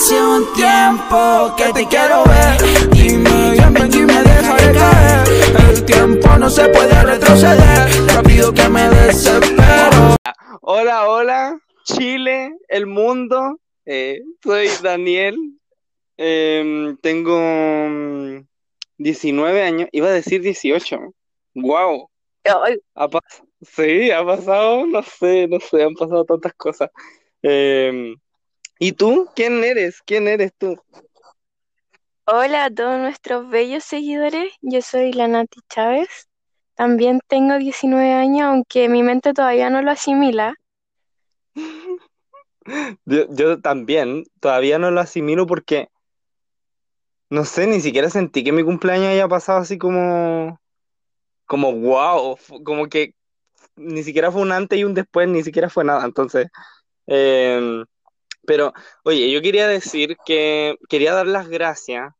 hace un tiempo que te quiero ver. Dime, ven, y me dejaré caer. El tiempo no se puede retroceder. Rápido que me desespero. Hola, hola, Chile, el mundo. Eh, soy Daniel. Em, tengo 19 años. Iba a decir 18. Wow. Ha sí, ha pasado, no sé, no sé, han pasado tantas cosas. Em, ¿y tú? ¿Quién eres? ¿Quién eres tú? Hola a todos nuestros bellos seguidores, yo soy la Nati Chávez. También tengo 19 años, aunque mi mente todavía no lo asimila. Yo, yo también, todavía no lo asimilo porque, no sé, ni siquiera sentí que mi cumpleaños haya pasado así como, como wow, como que ni siquiera fue un antes y un después, ni siquiera fue nada. Entonces, em, pero, oye, yo quería decir que quería dar las gracias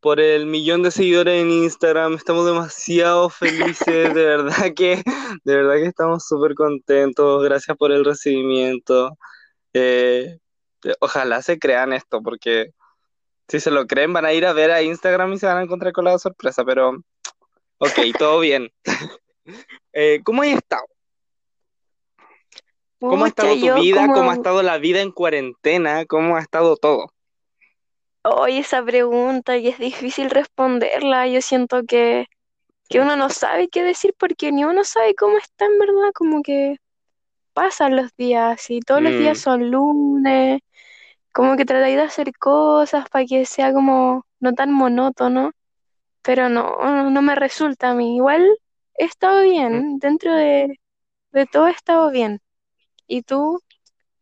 por el millón de seguidores en Instagram. Estamos demasiado felices, de verdad que, de verdad que estamos súper contentos. Gracias por el recibimiento. Eh, ojalá se crean esto, porque si se lo creen van a ir a ver a Instagram y se van a encontrar con la sorpresa, pero Ok, todo bien. Eh, ¿cómo has estado? ¿Cómo ha estado tu vida? ¿Cómo ha estado la vida en cuarentena? ¿Cómo ha estado todo? Oye, esa pregunta y es difícil responderla. Yo siento que, que uno no sabe qué decir porque ni uno sabe cómo está en verdad, como que pasan los días y todos los días mm. son lunes, como que tratáis de hacer cosas para que sea como no tan monótono pero no, no me resulta a mí. Igual he estado bien, dentro de, todo he estado bien. ¿Y tú?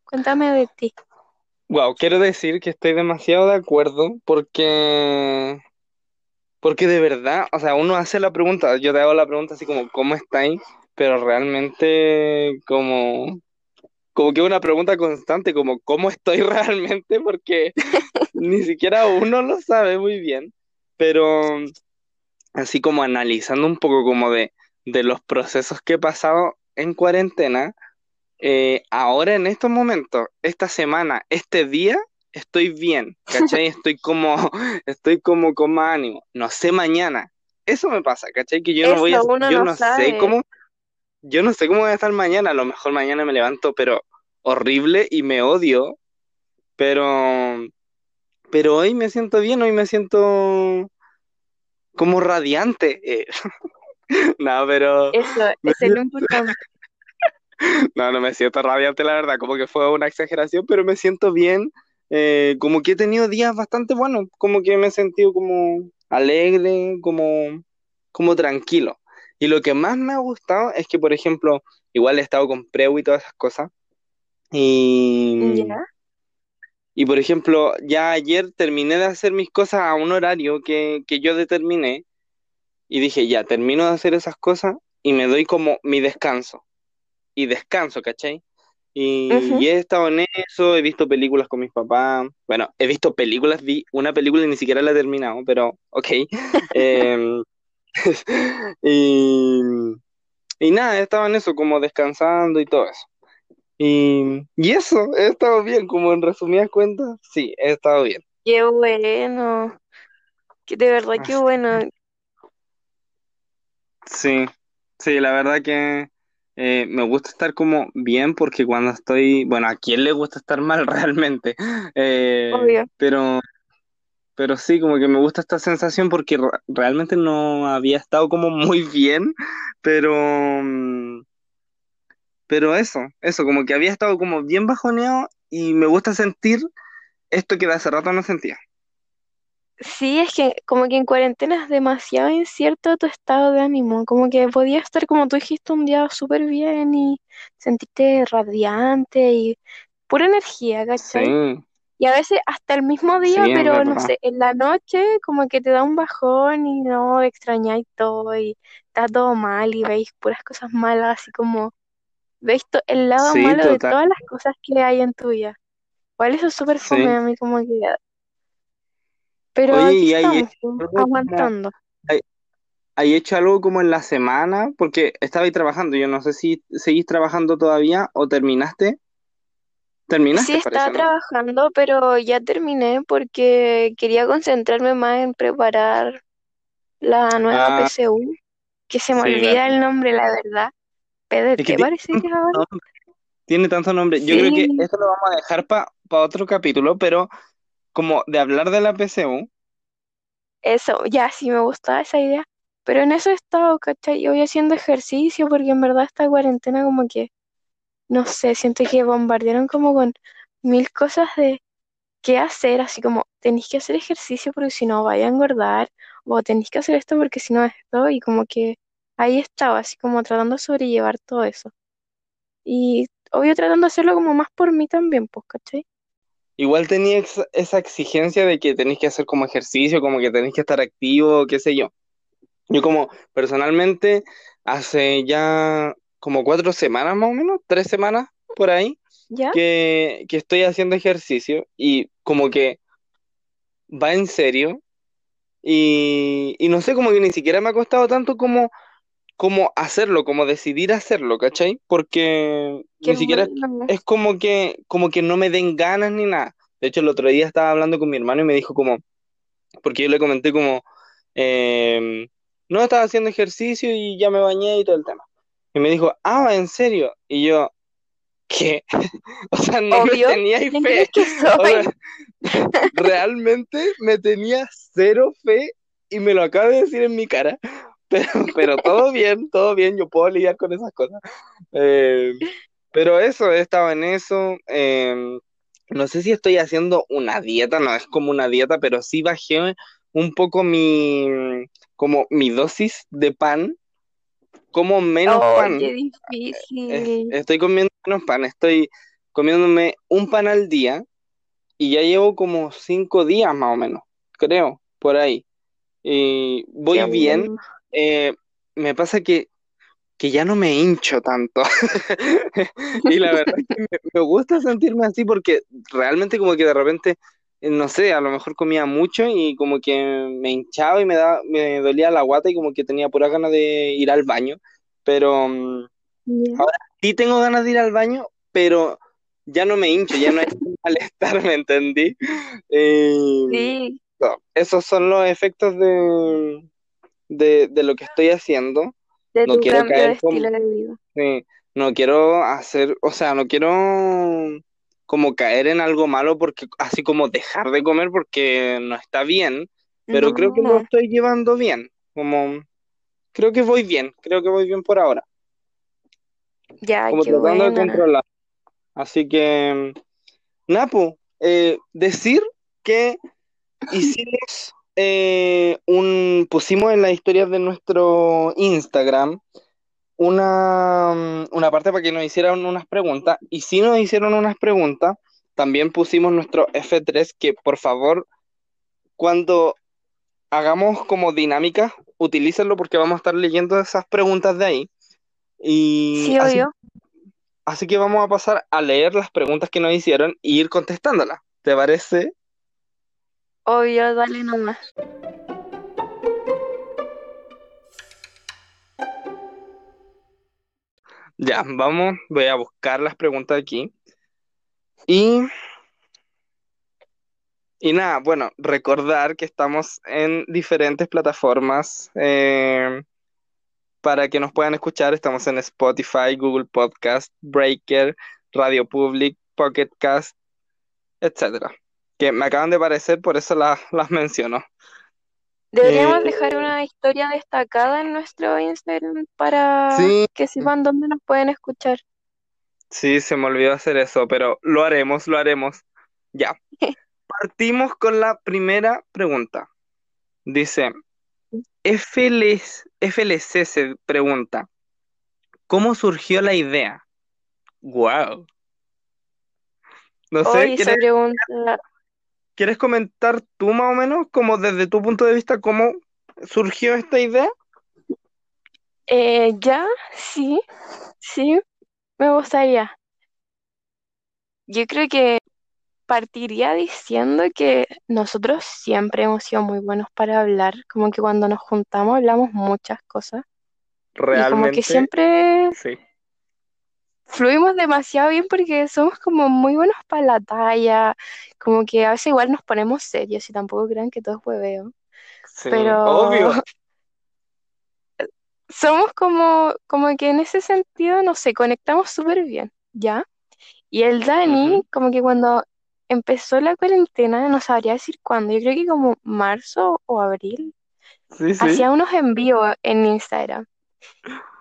Cuéntame de ti. Wow, quiero decir que estoy demasiado de acuerdo porque porque de verdad, o sea, uno hace la pregunta, yo te hago la pregunta así como ¿cómo estáis? Pero realmente como como que una pregunta constante como ¿cómo estoy realmente? Porque ni siquiera uno lo sabe muy bien. Pero así como analizando un poco como de, los procesos que he pasado en cuarentena, eh, ahora en estos momentos, esta semana, este día, estoy bien, ¿cachai? Estoy como, estoy como con más ánimo. No sé mañana. Eso me pasa, ¿cachai? Que yo no voy a, yo no, sé cómo, yo no sé cómo voy a estar mañana. A lo mejor mañana me levanto, pero horrible y me odio. Pero, pero hoy me siento bien, hoy me siento como radiante. Eh. no, pero... Eso, es lo importante. no, no me siento radiante, la verdad, como que fue una exageración, pero me siento bien, eh, como que he tenido días bastante buenos, como que me he sentido como alegre, como, como tranquilo. Y lo que más me ha gustado es que, por ejemplo, igual he estado con Preu y todas esas cosas. Y, y por ejemplo, ya ayer terminé de hacer mis cosas a un horario que, yo determiné y dije, ya, termino de hacer esas cosas y me doy como mi descanso. Y descanso, ¿cachai? Y, he estado en eso, he visto películas con mis papás. Bueno, he visto películas, vi una película y ni siquiera la he terminado, pero ok. Em, y, y nada, he estado en eso, como descansando y todo eso. Y, y eso, he estado bien, como en resumidas cuentas, sí, he estado bien. Qué bueno. De verdad, qué bueno. Sí, sí, la verdad que eh, me gusta estar como bien porque cuando estoy, bueno, ¿a quién le gusta estar mal realmente? Eh, Obvio. pero, pero sí, como que me gusta esta sensación porque realmente no había estado como muy bien, pero... Mm, pero eso, eso, como que había estado como bien bajoneado y me gusta sentir esto que de hace rato no sentía. Sí, es que como que en cuarentena es demasiado incierto tu estado de ánimo, como que podía estar como tú dijiste un día súper bien y sentirte radiante y pura energía, ¿cachai? Sí. Y a veces hasta el mismo día, pero no sé, en la noche como que te da un bajón y no extrañáis todo y está todo mal y veis puras cosas malas, así como Veis el lado malo de todas las cosas que hay en tu vida. Igual eso es súper fome a mí como que... Pero aquí estamos, aguantando. ¿Hay hecho algo como en la semana? Porque estaba ahí trabajando, yo no sé si seguís trabajando todavía o terminaste. ¿Terminaste? Sí, parece, estaba ¿no? trabajando, pero ya terminé porque quería concentrarme más en preparar la nueva Ah, PSU, que se me sí, olvida el nombre, la verdad. Es que tiene parece que es ahora. Tiene tanto nombre. Yo creo que esto lo vamos a dejar para otro capítulo, pero como de hablar de la PCU, eso, ya sí me gustaba esa idea. Pero en eso he estado, ¿cachai? Yo voy haciendo ejercicio porque en verdad esta cuarentena como que, no sé, siento que bombardearon como con mil cosas de qué hacer, así como tenéis que hacer ejercicio porque si no vaya a engordar, o tenéis que hacer esto porque si no esto, y como que ahí estaba, así como tratando de sobrellevar todo eso. Y obvio tratando de hacerlo como más por mí también, pues, ¿cachai? Igual tenía ex- esa exigencia de que tenéis que hacer como ejercicio, como que tenéis que estar activo, qué sé yo. Yo como personalmente hace ya como cuatro semanas más o menos, tres semanas por ahí, ¿Ya? que, que estoy haciendo ejercicio y como que va en serio y, y no sé, como que ni siquiera me ha costado tanto como, como hacerlo, como decidir hacerlo, ¿cachai? Porque Qué ni siquiera bueno. es como que, como que no me den ganas ni nada. De hecho, el otro día estaba hablando con mi hermano y me dijo como, porque yo le comenté como, em, no, estaba haciendo ejercicio y ya me bañé y todo el tema. Y me dijo, ah, ¿en serio? Y yo, ¿qué? O sea, no me Obvio. teníais ¿Quién fe. O sea, realmente me tenía cero fe y me lo acaba de decir en mi cara. Pero, pero todo bien, todo bien, yo puedo lidiar con esas cosas. Eh, pero eso, he estado en eso. eh, no sé si estoy haciendo una dieta, no es como una dieta, pero sí bajé un poco mi, como mi dosis de pan, como menos Oh, pan. qué difícil. estoy comiendo menos pan, estoy comiéndome un pan al día y ya llevo como cinco días más o menos, creo, por ahí. Y voy bien. Eh, me pasa que, que ya no me hincho tanto. Y la verdad es que me, me gusta sentirme así porque realmente como que de repente, eh, no sé, a lo mejor comía mucho y como que me hinchaba y me da, me dolía la guata y como que tenía pura ganas de ir al baño. Pero Ya. ahora sí tengo ganas de ir al baño, pero ya no me hincho, ya no hay malestar, ¿me entendí? Eh, Sí, no, esos son los efectos de, de, de lo que estoy haciendo. de No tu quiero cambio de caer como, estilo de vida. sí, no quiero hacer, o sea, no quiero como caer en algo malo porque así como dejar de comer porque no está bien, pero creo que lo estoy llevando bien. Como creo que voy bien, creo que voy bien por ahora, ya, como tratando de controlar. Así que, Napo, eh, decir que hicimos eh, un, pusimos en las historias de nuestro Instagram una, mm, una parte para que nos hicieran unas preguntas. Y si nos hicieron unas preguntas, también pusimos nuestro F3, que por favor, cuando hagamos como dinámica, utilícenlo porque vamos a estar leyendo esas preguntas de ahí. Y Sí, así, obvio. así que vamos a pasar a leer las preguntas que nos hicieron e ir contestándolas. ¿Te parece? Obvio, dale nomás. Ya, vamos, voy a buscar las preguntas aquí. Y, y nada, bueno, recordar que estamos en diferentes plataformas eh, para que nos puedan escuchar. Estamos en Spotify, Google Podcast, Breaker, Radio Public, Pocket Cast, etcétera. Que me acaban de aparecer, por eso las, las menciono. Deberíamos Eh, dejar una historia destacada en nuestro Instagram para sí, que sepan dónde nos pueden escuchar. sí, se me olvidó hacer eso, pero lo haremos, lo haremos. Ya, partimos con la primera pregunta. Dice, FLS FLC se pregunta, ¿cómo surgió la idea? Wow. No sé, Hoy ¿quieres, pregunta, quieres comentar tú más o menos, como desde tu punto de vista, cómo surgió esta idea? eh, ya, sí, sí, me gustaría. Yo creo que partiría diciendo que nosotros siempre hemos sido muy buenos para hablar, como que cuando nos juntamos hablamos muchas cosas y como que Realmente, siempre sí. Fluimos demasiado bien porque somos como muy buenos para la talla, como que a veces igual nos ponemos serios y tampoco crean que todo es hueveo, Sí, pero obvio. somos como, como que en ese sentido, no sé, conectamos súper bien, ¿ya? Y el Dani, como que cuando empezó la cuarentena, no sabría decir cuándo, yo creo que como marzo o abril, Sí, sí. hacía unos envíos en Instagram,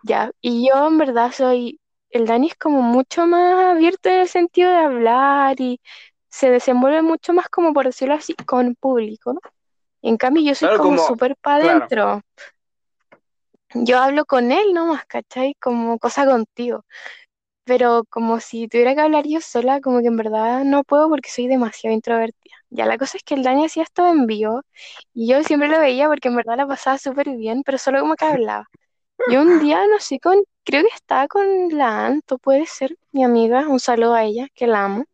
¿ya? Y yo en verdad soy, el Dani es como mucho más abierto en el sentido de hablar y se desenvuelve mucho más como por decirlo así, con público. En cambio, yo soy Claro, como como, súper para claro. adentro. Yo hablo con él nomás, ¿cachai? Como cosa contigo. Pero como si tuviera que hablar yo sola, como que en verdad no puedo porque soy demasiado introvertida. Ya la cosa es que el Dani hacía esto en vivo y yo siempre lo veía porque en verdad la pasaba súper bien, pero solo como que hablaba. Y un día, no sé, con, creo que estaba con la Anto, puede ser, mi amiga, un saludo a ella, que la amo.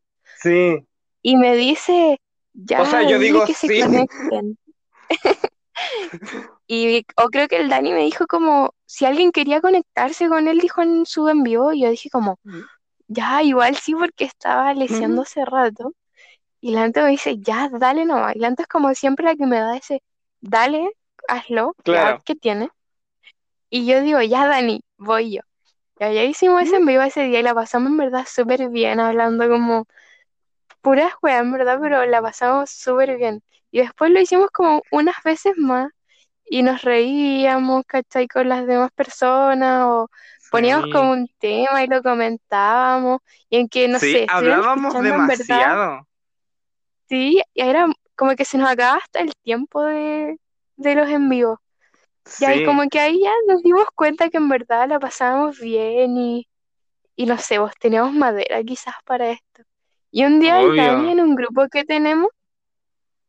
Sí. Y me dice, O sea, ya, yo digo que se sí. conecten. Y, o creo que el Dani me dijo como, si alguien quería conectarse con él, dijo en su envío, y yo dije como, ya, igual sí, porque estaba leseando hace rato. Y la Anto me dice, ya, dale nomás. Y la Anto es como siempre la que me da ese, dale, hazlo, ya, Claro. ¿qué tiene? Y yo digo, ya, Dani, voy yo. Y allá hicimos ese envío ese día y la pasamos en verdad súper bien, hablando como puras weas, en verdad, pero la pasamos súper bien. Y después lo hicimos como unas veces más y nos reíamos, ¿cachai? Con las demás personas o poníamos como un tema y lo comentábamos. Y en que, no Sí, sé, hablábamos en verdad, demasiado. sí, y era como que se nos acaba hasta el tiempo de, de los en vivo. Y Sí, como que ahí ya nos dimos cuenta que en verdad la pasábamos bien y, y no sé, vos teníamos madera quizás para esto. Y un día Dani en un grupo que tenemos,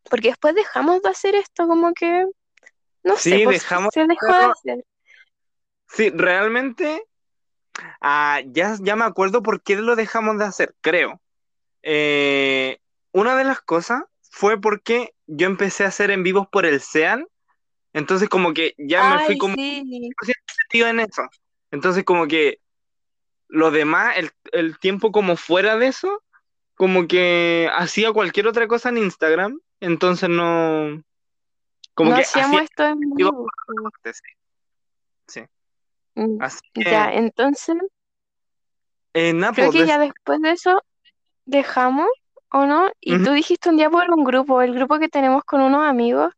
porque después dejamos de hacer esto, como que, no sé, pues dejamos se de dejó de hacer. Sí, realmente, ah, ya, ya me acuerdo por qué lo dejamos de hacer, creo. Eh, una de las cosas fue porque yo empecé a hacer en vivos por el SEAN, entonces como que ya me fui como sí, en eso. Entonces como que lo demás, el, el tiempo como fuera de eso, como que hacía cualquier otra cosa en Instagram, entonces no, como no que hacía hacíamos esto en vivo. sí, sí. Mm, Así Ya, que, entonces eh, creo pues, que des- ya después de eso dejamos, ¿o no? Y tú dijiste un día por un grupo, el grupo que tenemos con unos amigos,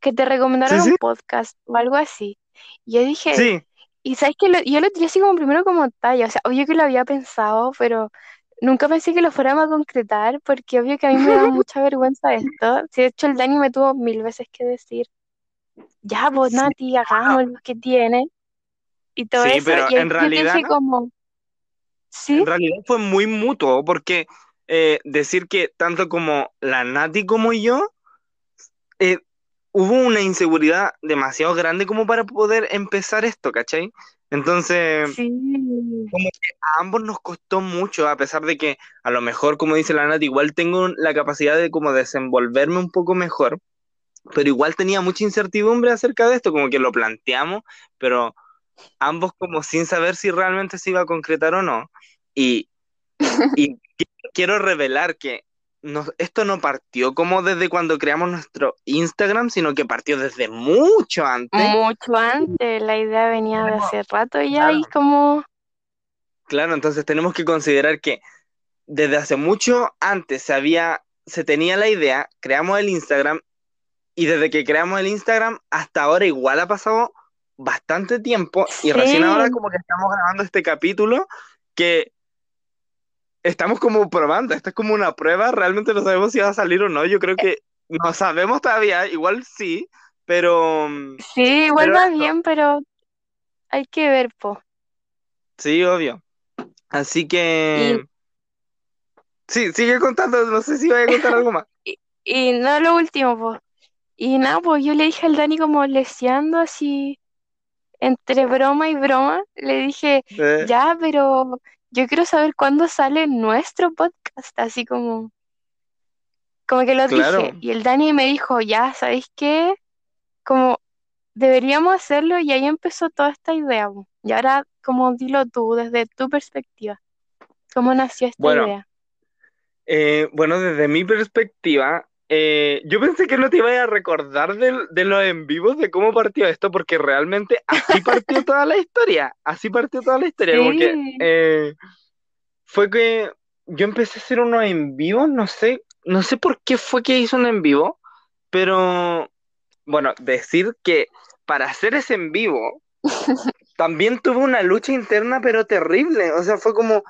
que te Sí, recomendaron un podcast o algo así. Y yo dije, sí, y sabes que lo- yo lo tiré así como primero como talla, o sea, obvio que lo había pensado, pero nunca pensé que lo fuéramos a concretar, porque obvio que a mí me da mucha vergüenza esto. Si de hecho el Dani me tuvo mil veces que decir, ya, sí, Nati, hagamos lo que tiene y todo sí, eso. pero Y en yo realidad, como, sí, en realidad fue muy mutuo, porque eh, decir que tanto como la Nati como yo, eh, hubo una inseguridad demasiado grande como para poder empezar esto, ¿cachai? Entonces, sí, como que a ambos nos costó mucho, a pesar de que a lo mejor, como dice la Nati, igual tengo la capacidad de como desenvolverme un poco mejor, pero igual tenía mucha incertidumbre acerca de esto, como que lo planteamos, pero ambos como sin saber si realmente se iba a concretar o no. Y, y qui- quiero revelar que no- esto no partió como desde cuando creamos nuestro Instagram, sino que partió desde mucho antes. mucho antes, la idea venía de hace rato ya y Claro. como, Claro, entonces tenemos que considerar que desde hace mucho antes se había, se tenía la idea, creamos el Instagram y desde que creamos el Instagram hasta ahora igual ha pasado bastante tiempo y recién ahora como que estamos grabando este capítulo que estamos como probando, esto es como una prueba, realmente no sabemos si va a salir o no, yo creo que no sabemos todavía, igual sí, pero, sí, igual pero va eso, bien, pero hay que ver, po. sí, obvio. Así Y, que, sí, sigue contando, no sé si voy a contar algo más. y, y no lo último, po. Y nada, pues yo le dije al Dani como leseando así, entre broma y broma, le dije, Eh, ya, pero yo quiero saber cuándo sale nuestro podcast, así como, como que lo dije. Y el Dani me dijo, ya, ¿sabéis qué? Como deberíamos hacerlo y ahí empezó toda esta idea. Y ahora como dilo tú, desde tu perspectiva. ¿Cómo nació esta Bueno, idea? Eh, bueno, desde mi perspectiva, eh, yo pensé que no te iba a recordar del- de, los en vivos, de cómo partió esto, porque realmente así partió toda la historia, así partió toda la historia, como que Sí. eh, fue que yo empecé a hacer unos en vivos, no sé, no sé por qué fue que hice un en vivo, pero bueno, decir que para hacer ese en vivo también tuve una lucha interna, pero terrible, o sea, fue como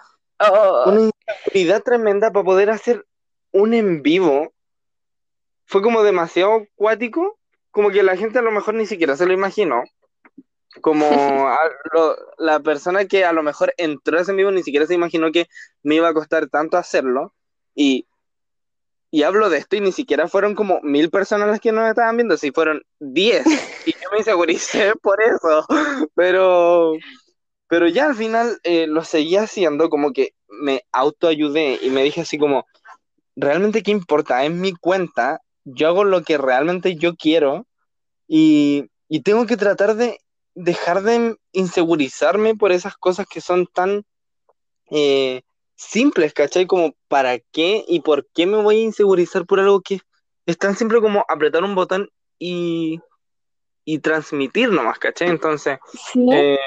Oh, una inseguridad tremenda para poder hacer un en vivo. Fue como demasiado cuático, como que la gente a lo mejor ni siquiera se lo imaginó. Como a- lo- la persona que a lo mejor entró a ese vivo ni siquiera se imaginó que me iba a costar tanto hacerlo. Y, y hablo de esto y ni siquiera fueron como mil personas las que nos estaban viendo, si fueron diez. Y yo me inseguricé por eso. Pero, pero ya al final eh, lo seguí haciendo, como que me autoayudé y me dije así como, realmente qué importa, es mi cuenta, yo hago lo que realmente yo quiero y, y tengo que tratar de dejar de insegurizarme por esas cosas que son tan eh, simples, ¿cachai? Como para qué y por qué me voy a insegurizar por algo que es tan simple como apretar un botón y, y transmitir nomás, ¿cachai? Entonces... sí. Eh,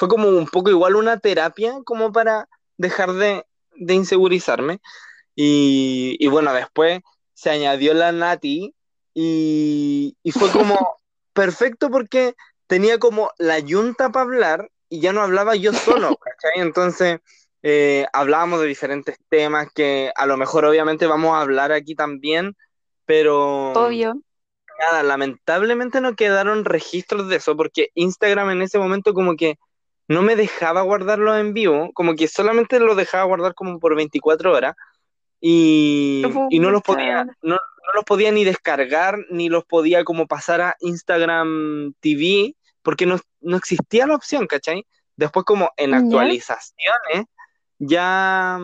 fue como un poco igual una terapia como para dejar de, de insegurizarme. Y, y bueno, después se añadió la Nati y, y fue como perfecto porque tenía como la yunta para hablar y ya no hablaba yo solo, ¿cachai? Entonces eh, hablábamos de diferentes temas que a lo mejor obviamente vamos a hablar aquí también, pero Obvio. nada, lamentablemente no quedaron registros de eso porque Instagram en ese momento como que no me dejaba guardarlo en vivo, como que solamente lo dejaba guardar como por 24 horas y, y no los podía, no, no los podía ni descargar, ni los podía como pasar a Instagram TV, porque no, no existía la opción, ¿cachai? Después como en actualizaciones ya,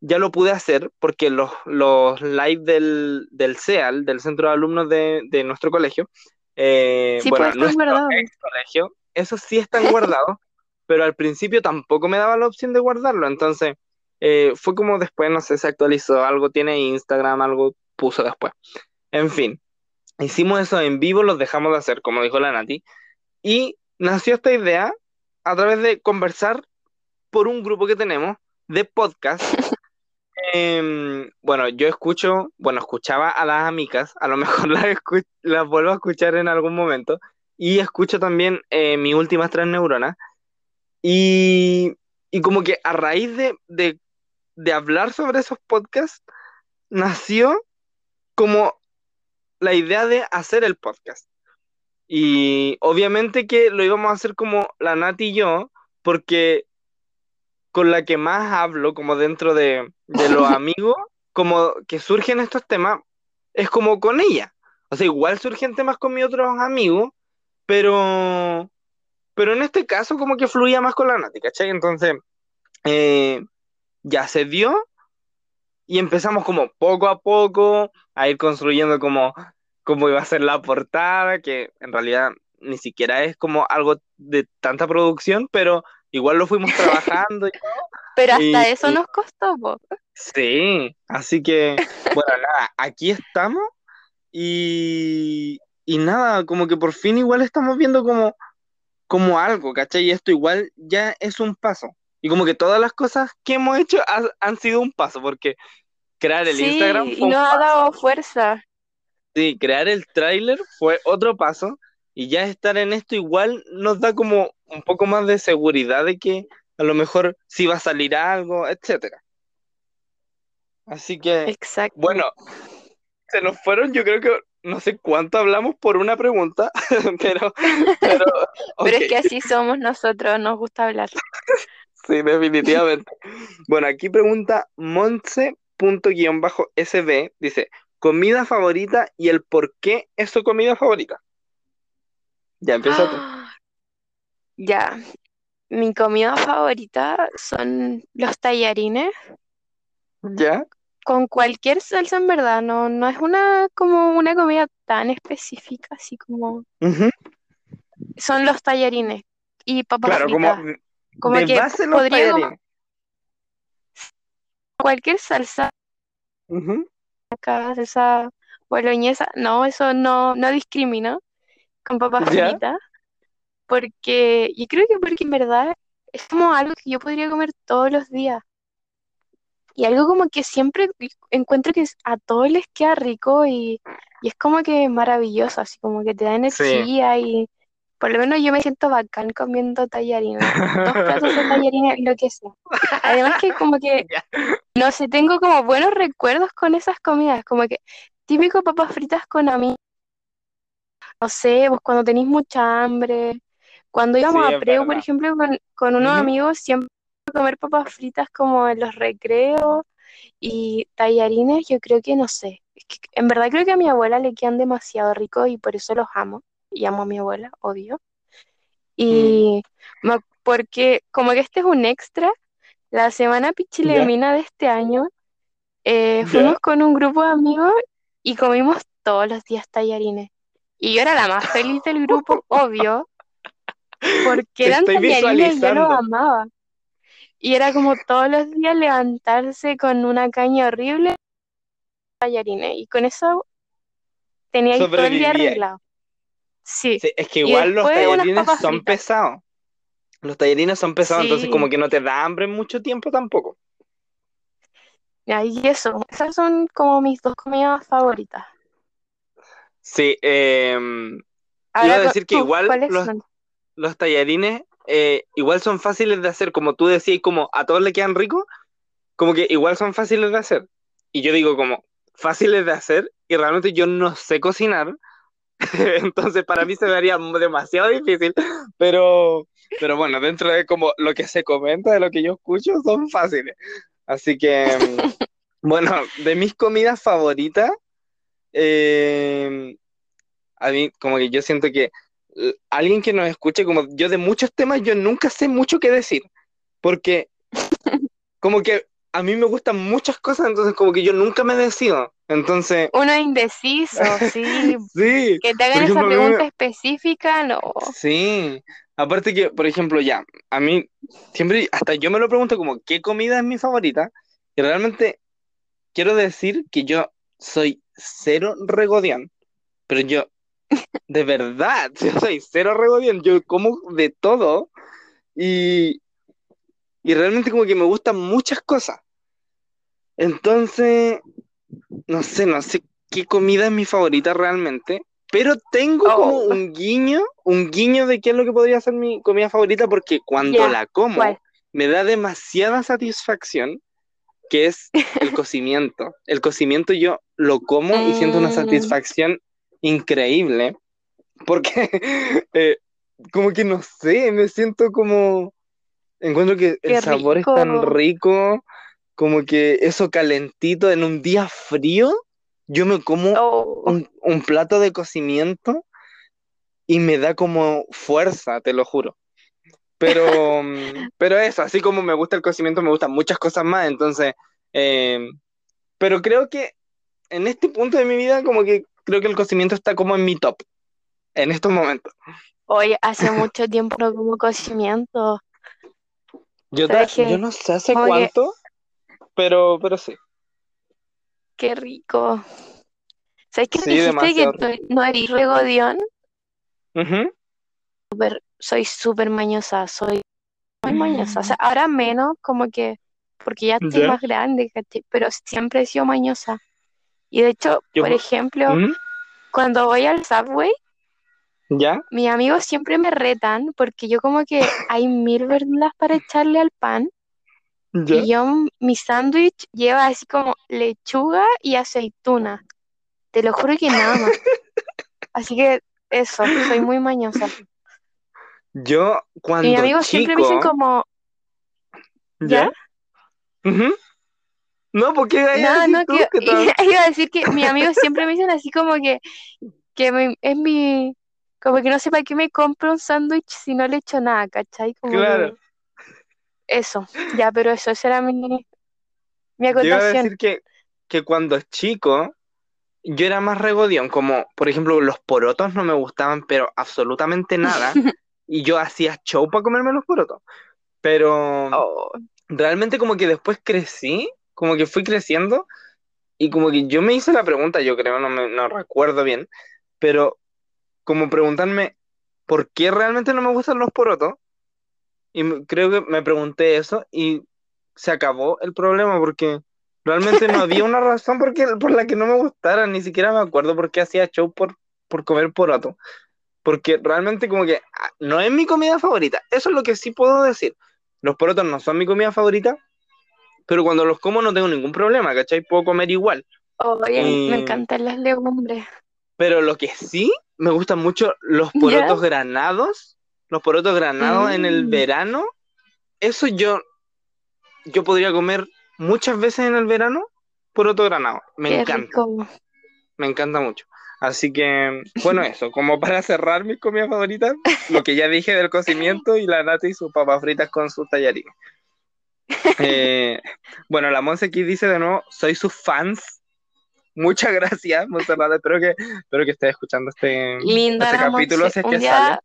ya lo pude hacer porque los, los live del, del CEAL, del Centro de Alumnos de, de nuestro colegio, eh, Sí, bueno, pues nuestro ex colegio, esos sí están guardados, pero al principio tampoco me daba la opción de guardarlo, entonces eh, fue como después, no sé, se actualizó, algo tiene Instagram, algo puso después. En fin, hicimos eso en vivo, los dejamos de hacer, como dijo la Nati, y nació esta idea a través de conversar por un grupo que tenemos de podcast. Em, bueno, yo escucho, bueno, escuchaba a las amigas, a lo mejor las, las vuelvo a escuchar en algún momento, y escucho también eh, mis últimas tres neuronas, y, y como que a raíz de, de, de hablar sobre esos podcasts, nació como la idea de hacer el podcast. Y obviamente que lo íbamos a hacer como la Nati y yo, porque con la que más hablo, como dentro de, de los amigos, como que surgen estos temas, es como con ella. O sea, igual surgen temas con mis otros amigos, pero, pero en este caso como que fluía más con la Nati, ¿cachai? Entonces, eh, ya se dio y empezamos como poco a poco a ir construyendo como cómo iba a ser la portada, que en realidad ni siquiera es como algo de tanta producción, pero igual lo fuimos trabajando. y- Pero hasta Y- eso y- nos costó, po. Sí, así que, bueno, nada, aquí estamos y, y nada, como que por fin igual estamos viendo como, como algo, ¿cachai? Y esto igual ya es un paso. Y como que todas las cosas que hemos hecho ha- han sido un paso, porque crear el Sí, Instagram y fue un nos ha dado fuerza. Sí, crear el tráiler fue otro paso y ya estar en esto igual nos da como un poco más de seguridad de que a lo mejor sí va a salir algo, etcétera. Así que, Exacto. bueno, se nos fueron, yo creo que no sé cuánto hablamos por una pregunta, pero, pero, Pero es que así somos nosotros, nos gusta hablar. sí, definitivamente. Bueno, aquí pregunta Montse.sb, dice, comida favorita y el por qué es su comida favorita. Ya empieza tú. Ya, mi comida favorita son los tallarines ¿Ya? con cualquier salsa en verdad, no, no es una como una comida tan específica, así como son los tallarines y papas Claro, fritas. Como de que base los podría como- cualquier salsa, Ujú. salsa boloñesa, no, eso no, no discrimina con papas fritas. Porque, yo creo que porque en verdad es como algo que yo podría comer todos los días. Y algo como que siempre encuentro que a todos les queda rico y, y es como que maravilloso, así como que te da energía y por lo menos yo me siento bacán comiendo tallarines. Dos platos de tallarines, lo que sea. Además que como que, no sé, tengo como buenos recuerdos con esas comidas, como que típico papas fritas con amigos, no sé, pues cuando tenéis mucha hambre. Cuando íbamos Sí, a Preu, por ejemplo, con, con unos amigos, siempre comer papas fritas como en los recreos y tallarines, yo creo que no sé. Es que en verdad creo que a mi abuela le quedan demasiado ricos y por eso los amo. Y amo a mi abuela, obvio. Y me- porque como que este es un extra, la semana pichilemina de este año, eh, fuimos con un grupo de amigos y comimos todos los días tallarines. Y yo era la más feliz del grupo, obvio, porque eran tallarines y yo los amaba. Y era como todos los días levantarse con una caña horrible, tallarines. Y con eso tenía todo el día arreglado. Sí, Sí, es que igual los tallarines son fritas. pesados. Los tallarines son pesados, entonces como que no te da hambre en mucho tiempo tampoco. y eso, esas son como mis dos comidas favoritas. Sí, iba Ahora, a decir que igual ¿cuáles los, los tallarines eh, igual son fáciles de hacer, como tú decías, como a todos le quedan ricos, como que igual son fáciles de hacer. Y yo digo como fáciles de hacer y realmente yo no sé cocinar, entonces para mí se me haría demasiado difícil, pero, pero bueno, dentro de como lo que se comenta, de lo que yo escucho, son fáciles. Así que, bueno, de mis comidas favoritas, eh, a mí como que yo siento que eh, alguien que nos escuche, como yo de muchos temas, yo nunca sé mucho qué decir, porque como que a mí me gustan muchas cosas, entonces como que yo nunca me decido. Entonces, Uno es indeciso, sí. sí, Que te hagan esa ejemplo, a mí me- pregunta específica, no. sí. Aparte que, por ejemplo, ya, a mí siempre, hasta yo me lo pregunto como, ¿qué comida es mi favorita? Y realmente quiero decir que yo soy cero regodión, pero yo, de verdad, yo soy cero regodión, yo como de todo y, y realmente como que me gustan muchas cosas. Entonces, no sé, no sé qué comida es mi favorita realmente, pero tengo como Oh. un guiño, un guiño de qué es lo que podría ser mi comida favorita, porque cuando la como me da demasiada satisfacción, que es el cocimiento. El cocimiento yo lo como y siento una Mm. satisfacción increíble, porque eh, como que no sé, me siento como, encuentro que el sabor es tan rico. como que eso calentito en un día frío, yo me como Oh, un, un plato de cocimiento y me da como fuerza, te lo juro. Pero, pero eso, así como me gusta el cocimiento, me gustan muchas cosas más, entonces, eh, pero creo que en este punto de mi vida, como que creo que el cocimiento está como en mi top, en estos momentos. oye, hace mucho tiempo no como cocimiento. Yo, no sé hace cuánto, pero, pero sí. Qué rico. ¿Sabes qué Sí, dijiste que no eres regodión? Ujú, Soy súper mañosa, soy muy mañosa. O sea, ahora menos, como que, porque ya estoy Ya. más grande. Pero siempre he sido mañosa. Y de hecho, Yo por po- ejemplo, cuando voy al Subway, ¿Ya? mis amigos siempre me retan porque yo como que hay mil verduras para echarle al pan ¿Ya? y yo mi sándwich lleva así como lechuga y aceituna. Te lo juro que nada más. Así que eso, soy muy mañosa. Yo cuando mis amigos siempre me dicen como, ¿ya? No, ¿por qué iba a nada, decir no, tú que iba a decir que mis amigos siempre me dicen así como que, que me- es mi, como que no sé para qué me compro un sándwich si no le echo nada, ¿cachai? Como Claro. que eso, ya, pero eso, esa era mi, mi Yo iba a acotación. decir que, que cuando chico yo era más regodión, como por ejemplo los porotos no me gustaban, pero absolutamente nada, y yo hacía show para comerme los porotos. Pero Oh, realmente como que después crecí, como que fui creciendo y como que yo me hice la pregunta, yo creo, no, me, no recuerdo bien, pero como preguntarme por qué realmente no me gustan los porotos y me- creo que me pregunté eso y se acabó el problema porque realmente no había una razón por, qué- por la que no me gustaran, ni siquiera me acuerdo por qué hacía show por, por comer poroto. Porque realmente como que ah, no es mi comida favorita. Eso es lo que sí puedo decir. Los porotos no son mi comida favorita, pero cuando los como no tengo ningún problema, ¿cachai? Puedo comer igual. oye, me Y- encantan las legumbres. Pero lo que sí me gustan mucho los porotos granados, los porotos granados en el Mm. verano, eso yo, yo podría comer muchas veces en el verano poroto granado. Me Qué encanta, rico. me encanta mucho. Así que, bueno, eso, como para cerrar mis comidas favoritas, lo que ya dije del cocimiento y la nata y sus papas fritas con sus tallarines. Eh, bueno, la Monse aquí dice de nuevo, soy sus fans. Muchas gracias, Monserrat. Espero que, espero que estés escuchando este, Linda este capítulo Monse. si es Un que día, sale.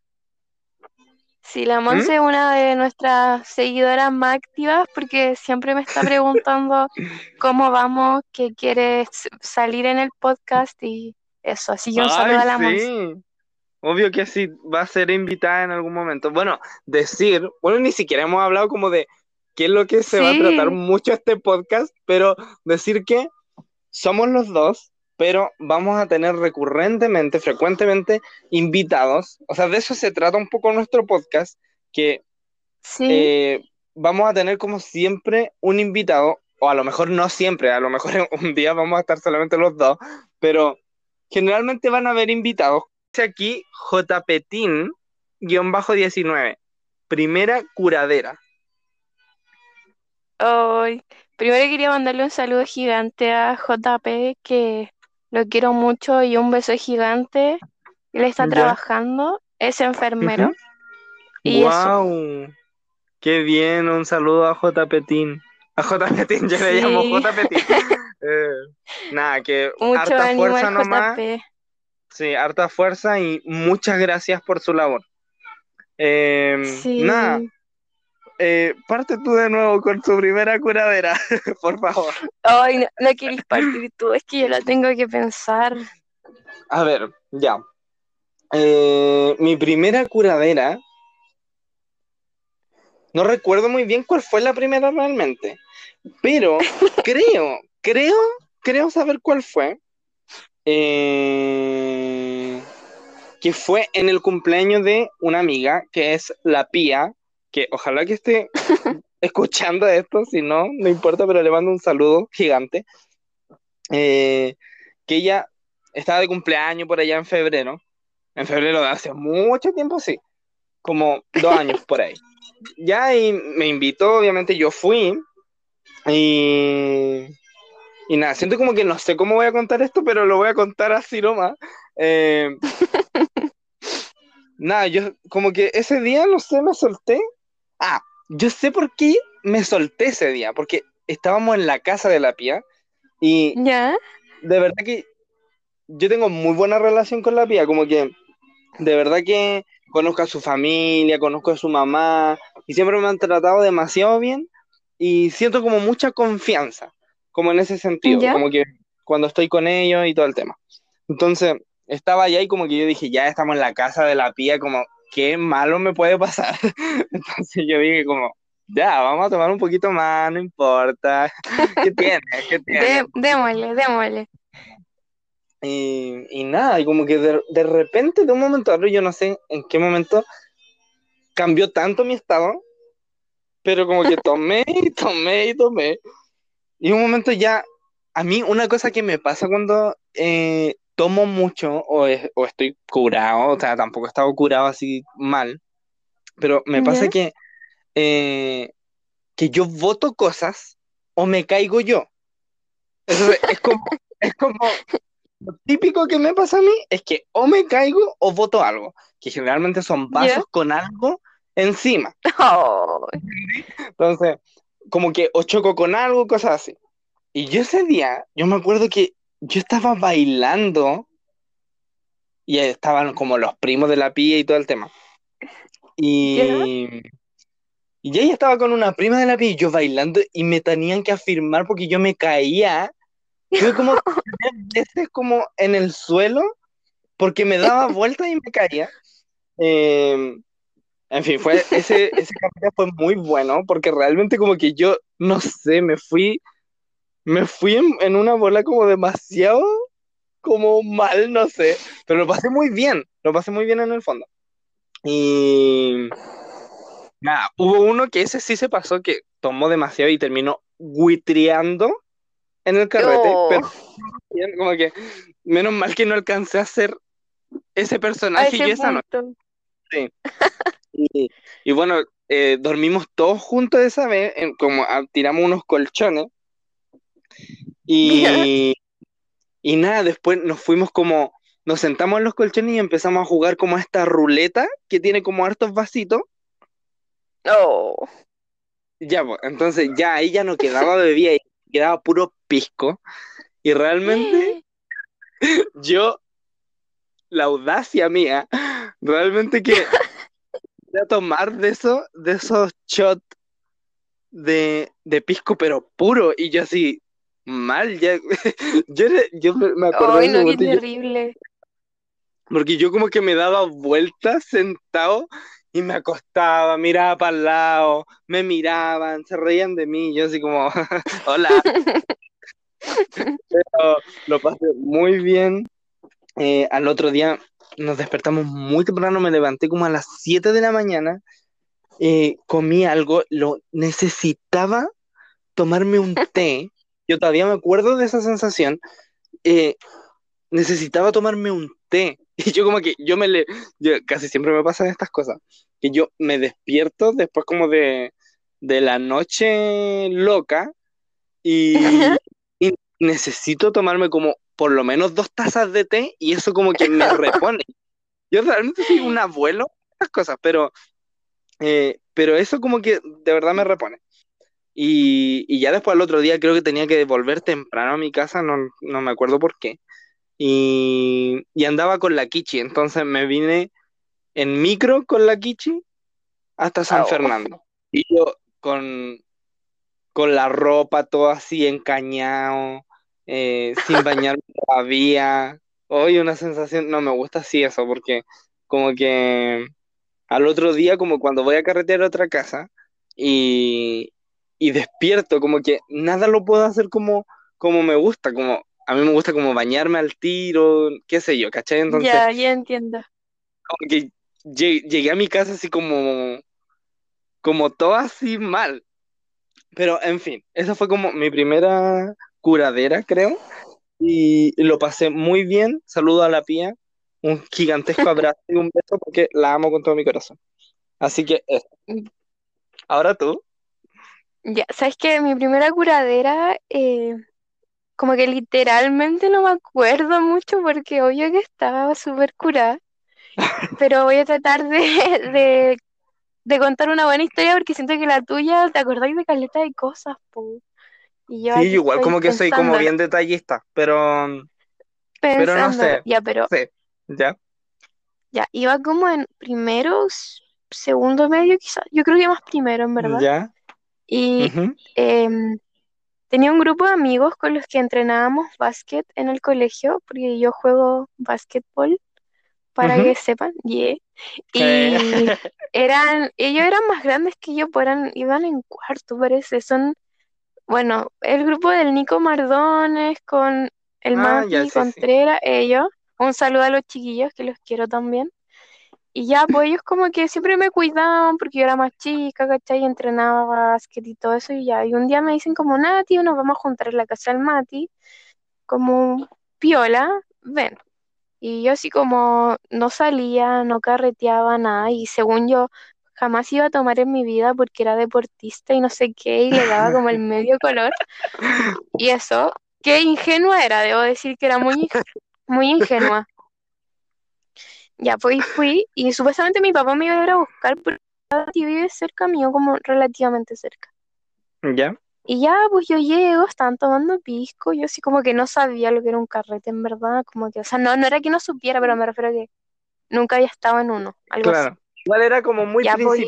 sí, la Monse es una de nuestras seguidoras más activas porque siempre me está preguntando cómo vamos, que quiere salir en el podcast y eso. Así que un saludo a la Monse. sí. Obvio que sí, va a ser invitada en algún momento. Bueno, decir, bueno, ni siquiera hemos hablado como de qué es lo que se va a tratar mucho este podcast, pero decir que somos los dos, pero vamos a tener recurrentemente, frecuentemente invitados. O sea, de eso se trata un poco nuestro podcast, que Sí, eh, vamos a tener como siempre un invitado, o a lo mejor no siempre, a lo mejor un día vamos a estar solamente los dos, pero generalmente van a haber invitados. Aquí JPTIN, guion bajo 19, primera curadera. hoy. Primero quería mandarle un saludo gigante a JP, que lo quiero mucho, y un beso gigante. Él está Ya. trabajando, es enfermero. Y eso. ¡Wow! ¡Qué bien! Un saludo a JPTIN. A JPTIN, yo le llamo JPTIN. Eh, nada, que Mucho harta fuerza nomás. JP. Sí, harta fuerza y muchas gracias por su labor. Eh, Sí. Nada, eh, parte tú de nuevo con tu primera curadera, por favor. Ay, no, no querís partir tú, es que yo la tengo que pensar. A ver, ya. Eh, mi primera curadera, no recuerdo muy bien cuál fue la primera realmente, pero creo, creo, creo saber cuál fue. Eh, que fue en el cumpleaños de una amiga que es la Pía, que ojalá que esté escuchando esto, si no, no importa, pero le mando un saludo gigante. Eh, que ella estaba de cumpleaños por allá en febrero, en febrero de hace mucho tiempo, sí, como dos años por ahí. Ya y me invitó, obviamente yo fui, y, y nada, siento como que no sé cómo voy a contar esto, pero lo voy a contar así nomás. Eh, nada, yo como que ese día, no sé, me solté. Ah, yo sé por qué me solté ese día, porque estábamos en la casa de la Pía y ¿Ya? de verdad que yo tengo muy buena relación con la Pía, como que de verdad que conozco a su familia, conozco a su mamá y siempre me han tratado demasiado bien y siento como mucha confianza, como en ese sentido, ¿Ya? como que cuando estoy con ellos y todo el tema. Entonces, estaba allá y como que yo dije, ya estamos en la casa de la Pía, como, qué malo me puede pasar. Entonces yo dije como, ya, vamos a tomar un poquito más, no importa. ¿Qué tiene? ¿Qué tiene? Démosle, démosle. Y, y nada, y como que de, de repente, de un momento a otro, yo no sé en qué momento cambió tanto mi estado, pero como que tomé y tomé y tomé. Y un momento ya, a mí una cosa que me pasa cuando eh, tomo mucho o, es- o estoy curado, o sea, tampoco he estado curado así mal, pero me pasa que, eh, que yo voto cosas o me caigo yo. Eso es, es como, es como lo típico que me pasa a mí es que o me caigo o voto algo, que generalmente son vasos con algo encima. Oh, Entonces, como que o choco con algo, cosas así. Y yo ese día, yo me acuerdo que yo estaba bailando y estaban como los primos de la pía y todo el tema. Y, Y ella estaba con una prima de la pía y yo bailando y me tenían que afirmar porque yo me caía. Tuve como tres veces como en el suelo porque me daba vueltas y me caía. Eh, en fin, fue, ese, ese capítulo fue muy bueno porque realmente como que yo, no sé, me fui, me fui en, en una bola como demasiado, como mal, no sé, pero lo pasé muy bien, lo pasé muy bien en el fondo. Y nada, hubo uno que ese sí se pasó, que tomó demasiado y terminó buitreando en el carrete, Oh. pero como que menos mal que no alcancé a hacer ese personaje ese esa noche. Y, y bueno, eh, dormimos todos juntos esa vez, en- como ah, tiramos unos colchones y, y nada, después nos fuimos como, nos sentamos en los colchones y empezamos a jugar como a esta ruleta que tiene como hartos vasitos. Oh. Ya, pues, entonces ya ahí ya no quedaba bebida, ahí quedaba puro pisco. Y realmente yo, la audacia mía, realmente que voy a tomar de eso, de esos shots de, de pisco, pero puro. Y yo así, mal, ya. Yo, yo me, acordé Ay, no, qué yo- terrible. porque yo como que me daba vueltas sentado y me acostaba, miraba para el lado, me miraban, se reían de mí, yo así como, hola. Pero lo pasé muy bien. Eh, al otro día nos despertamos muy temprano, me levanté como a las 7 de la mañana, eh, comí algo, lo necesitaba tomarme un té. Yo todavía me acuerdo de esa sensación. eh, necesitaba tomarme un té. Y yo como que yo me le, yo casi siempre me pasan estas cosas, que yo me despierto después como de, de la noche loca y, y necesito tomarme como por lo menos dos tazas de té y eso como que me repone. Yo realmente soy un abuelo, estas cosas, pero, eh, pero eso como que de verdad me repone. Y, y ya después al otro día creo que tenía que volver temprano a mi casa, no, no me acuerdo por qué. Y, y andaba con la Kichi, entonces me vine en micro con la Kichi hasta San Oh. Fernando. Y yo con, con la ropa todo así encañado, eh, sin bañarme todavía. Hoy una sensación, no me gusta así eso, porque como que al otro día, como cuando voy a carretear a otra casa y, y despierto, como que nada lo puedo hacer como, como me gusta, como a mí me gusta como bañarme al tiro, qué sé yo, ¿cachai? Entonces, Ya, ya entiendo. como que lle- llegué a mi casa así como, como todo así mal. Pero en fin, esa fue como mi primera curadera, creo. Y lo pasé muy bien. Saludo a la pía. Un gigantesco abrazo y un beso porque la amo con todo mi corazón. Así que eso. Ahora tú. Ya, ¿sabes qué? Mi primera curadera, eh, como que literalmente no me acuerdo mucho porque obvio que estaba súper curada, pero voy a tratar de, de, de contar una buena historia porque siento que la tuya, ¿te acordáis de caleta de cosas, po? Y yo Sí, igual como que soy como bien detallista, pero, pero no sé. Ya, pero Sí, ya. ya, iba como en primero, segundo medio quizás, yo creo que más primero en verdad. Ya. Y em, tenía un grupo de amigos con los que entrenábamos básquet en el colegio, porque yo juego básquetbol, para que sepan, yeah. Y eran, ellos eran más grandes que yo, pues eran, iban en cuarto, parece. Son, bueno, el grupo del Nico Mardones con el Ah, Mati sí. Contreras, ellos. Un saludo a los chiquillos que los quiero también. Y ya, pues ellos como que siempre me cuidaban porque yo era más chica, ¿cachai? Y entrenaba básquet y todo eso y ya. Y un día me dicen como, Nati, nos vamos a juntar en la casa del Mati, como piola, ven. Y yo así como no salía, no carreteaba nada y según yo jamás iba a tomar en mi vida porque era deportista y no sé qué y le daba como el medio color. Y eso, qué ingenua era, debo decir que era muy, muy ingenua. Ya pues fui y supuestamente mi papá me iba a ir a buscar porque vive cerca mío, como relativamente cerca. Ya. Y ya pues yo llego, estaban tomando pisco, yo así como que no sabía lo que era un carrete en verdad, como que, o sea, no, no era que no supiera, pero me refiero a que nunca había estado en uno, algo así. Claro. Igual era como muy Ya pues,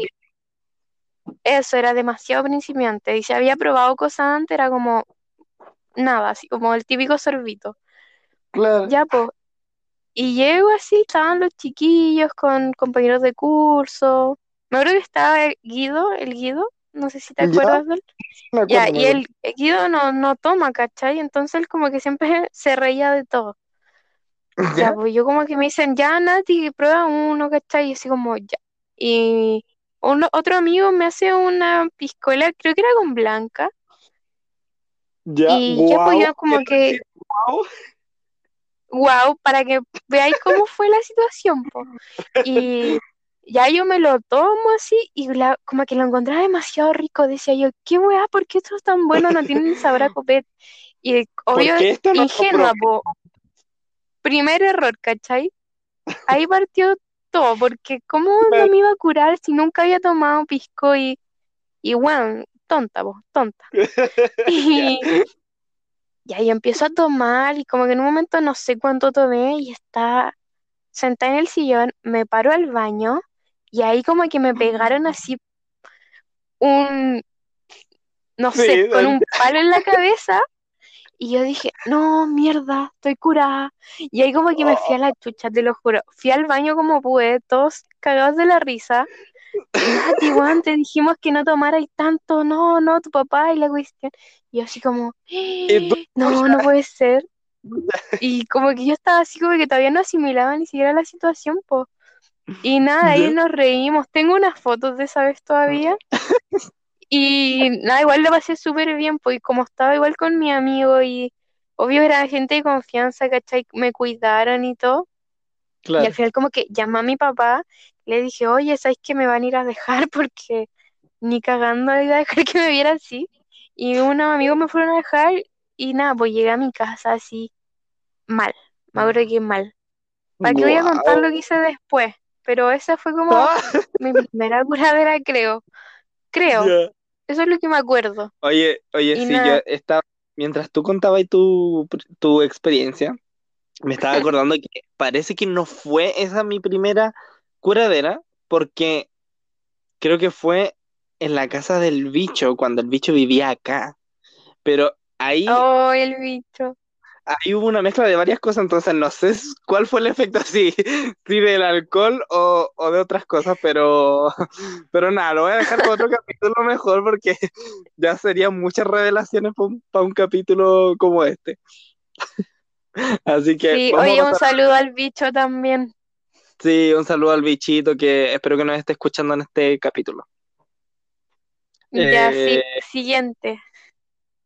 eso era demasiado principiante. Y si había probado cosas antes, era como nada, así como el típico sorbito. Claro. Ya, pues. Y llego así, estaban los chiquillos con compañeros de curso. Me acuerdo que estaba el Guido, el Guido, no sé si te acuerdas de él. Ya, y el Guido no, no toma, ¿cachai? Entonces él como que siempre se reía de todo. Ya, ¿Ya? pues yo como que me dicen, ya, Nati, prueba uno, ¿cachai? Y así como, ya. Y uno, otro amigo me hace una piscola, creo que era con Blanca. Ya, Y ya, pues yo como que. Wow, para que veáis cómo fue la situación, po. Y ya yo me lo tomo así y la- como que lo encontraba demasiado rico. Decía yo, qué weá, ¿por qué esto es tan bueno? No tiene ni sabor a copete. Y obvio, no ingenua, po. Primer error, ¿cachai? Ahí partió todo, porque ¿cómo no me iba a curar si nunca había tomado pisco y, y bueno, tonta, po, tonta. Y ya yo empiezo a tomar y como que en un momento no sé cuánto tomé y está sentada en el sillón, me paro al baño y ahí como que me pegaron así un, no Sí, sé, con un palo en la cabeza y yo dije, no, mierda, estoy curada. Y ahí como que me fui a la chucha, te lo juro. Fui al baño como pude, todos cagados de la risa. Y Nati, weón, te dijimos que no tomarais tanto, no, no, tu papá y la cuestión. Y yo así como, Y tú, no, no puede ser. Y como que yo estaba así como que todavía no asimilaba ni siquiera la situación, po. Y nada, ahí nos reímos. Tengo unas fotos de esa vez todavía. Y nada, igual lo pasé súper bien, pues como estaba igual con mi amigo y obvio era gente de confianza, ¿cachai? Me cuidaron y todo. Y Claro. al final como que llamé a mi papá, le dije, oye, ¿sabes que me van a ir a dejar? Porque ni cagando iba a dejar que me viera así. Y unos amigos me fueron a dejar y nada, pues llegué a mi casa así mal, me acuerdo que mal. ¿Para qué voy a contar lo que hice después? Pero esa fue como Ah, mi primera curadera, creo. Creo, eso es lo que me acuerdo. Oye, oye, Y sí, nada. yo estaba, mientras tú contabas tu, tu experiencia, me estaba acordando que parece que no fue esa mi primera curadera, porque creo que fue en la casa del bicho, cuando el bicho vivía acá. Pero ahí, Oh, el bicho. ahí hubo una mezcla de varias cosas, entonces no sé cuál fue el efecto así, si del alcohol o, o de otras cosas, pero, pero nada, lo voy a dejar para otro capítulo mejor porque ya serían muchas revelaciones para un, capítulo como este. Así que Sí, oye, un saludo al bicho también. Sí, un saludo al bichito que espero que nos esté escuchando en este capítulo. Ya, sí, Eh, siguiente.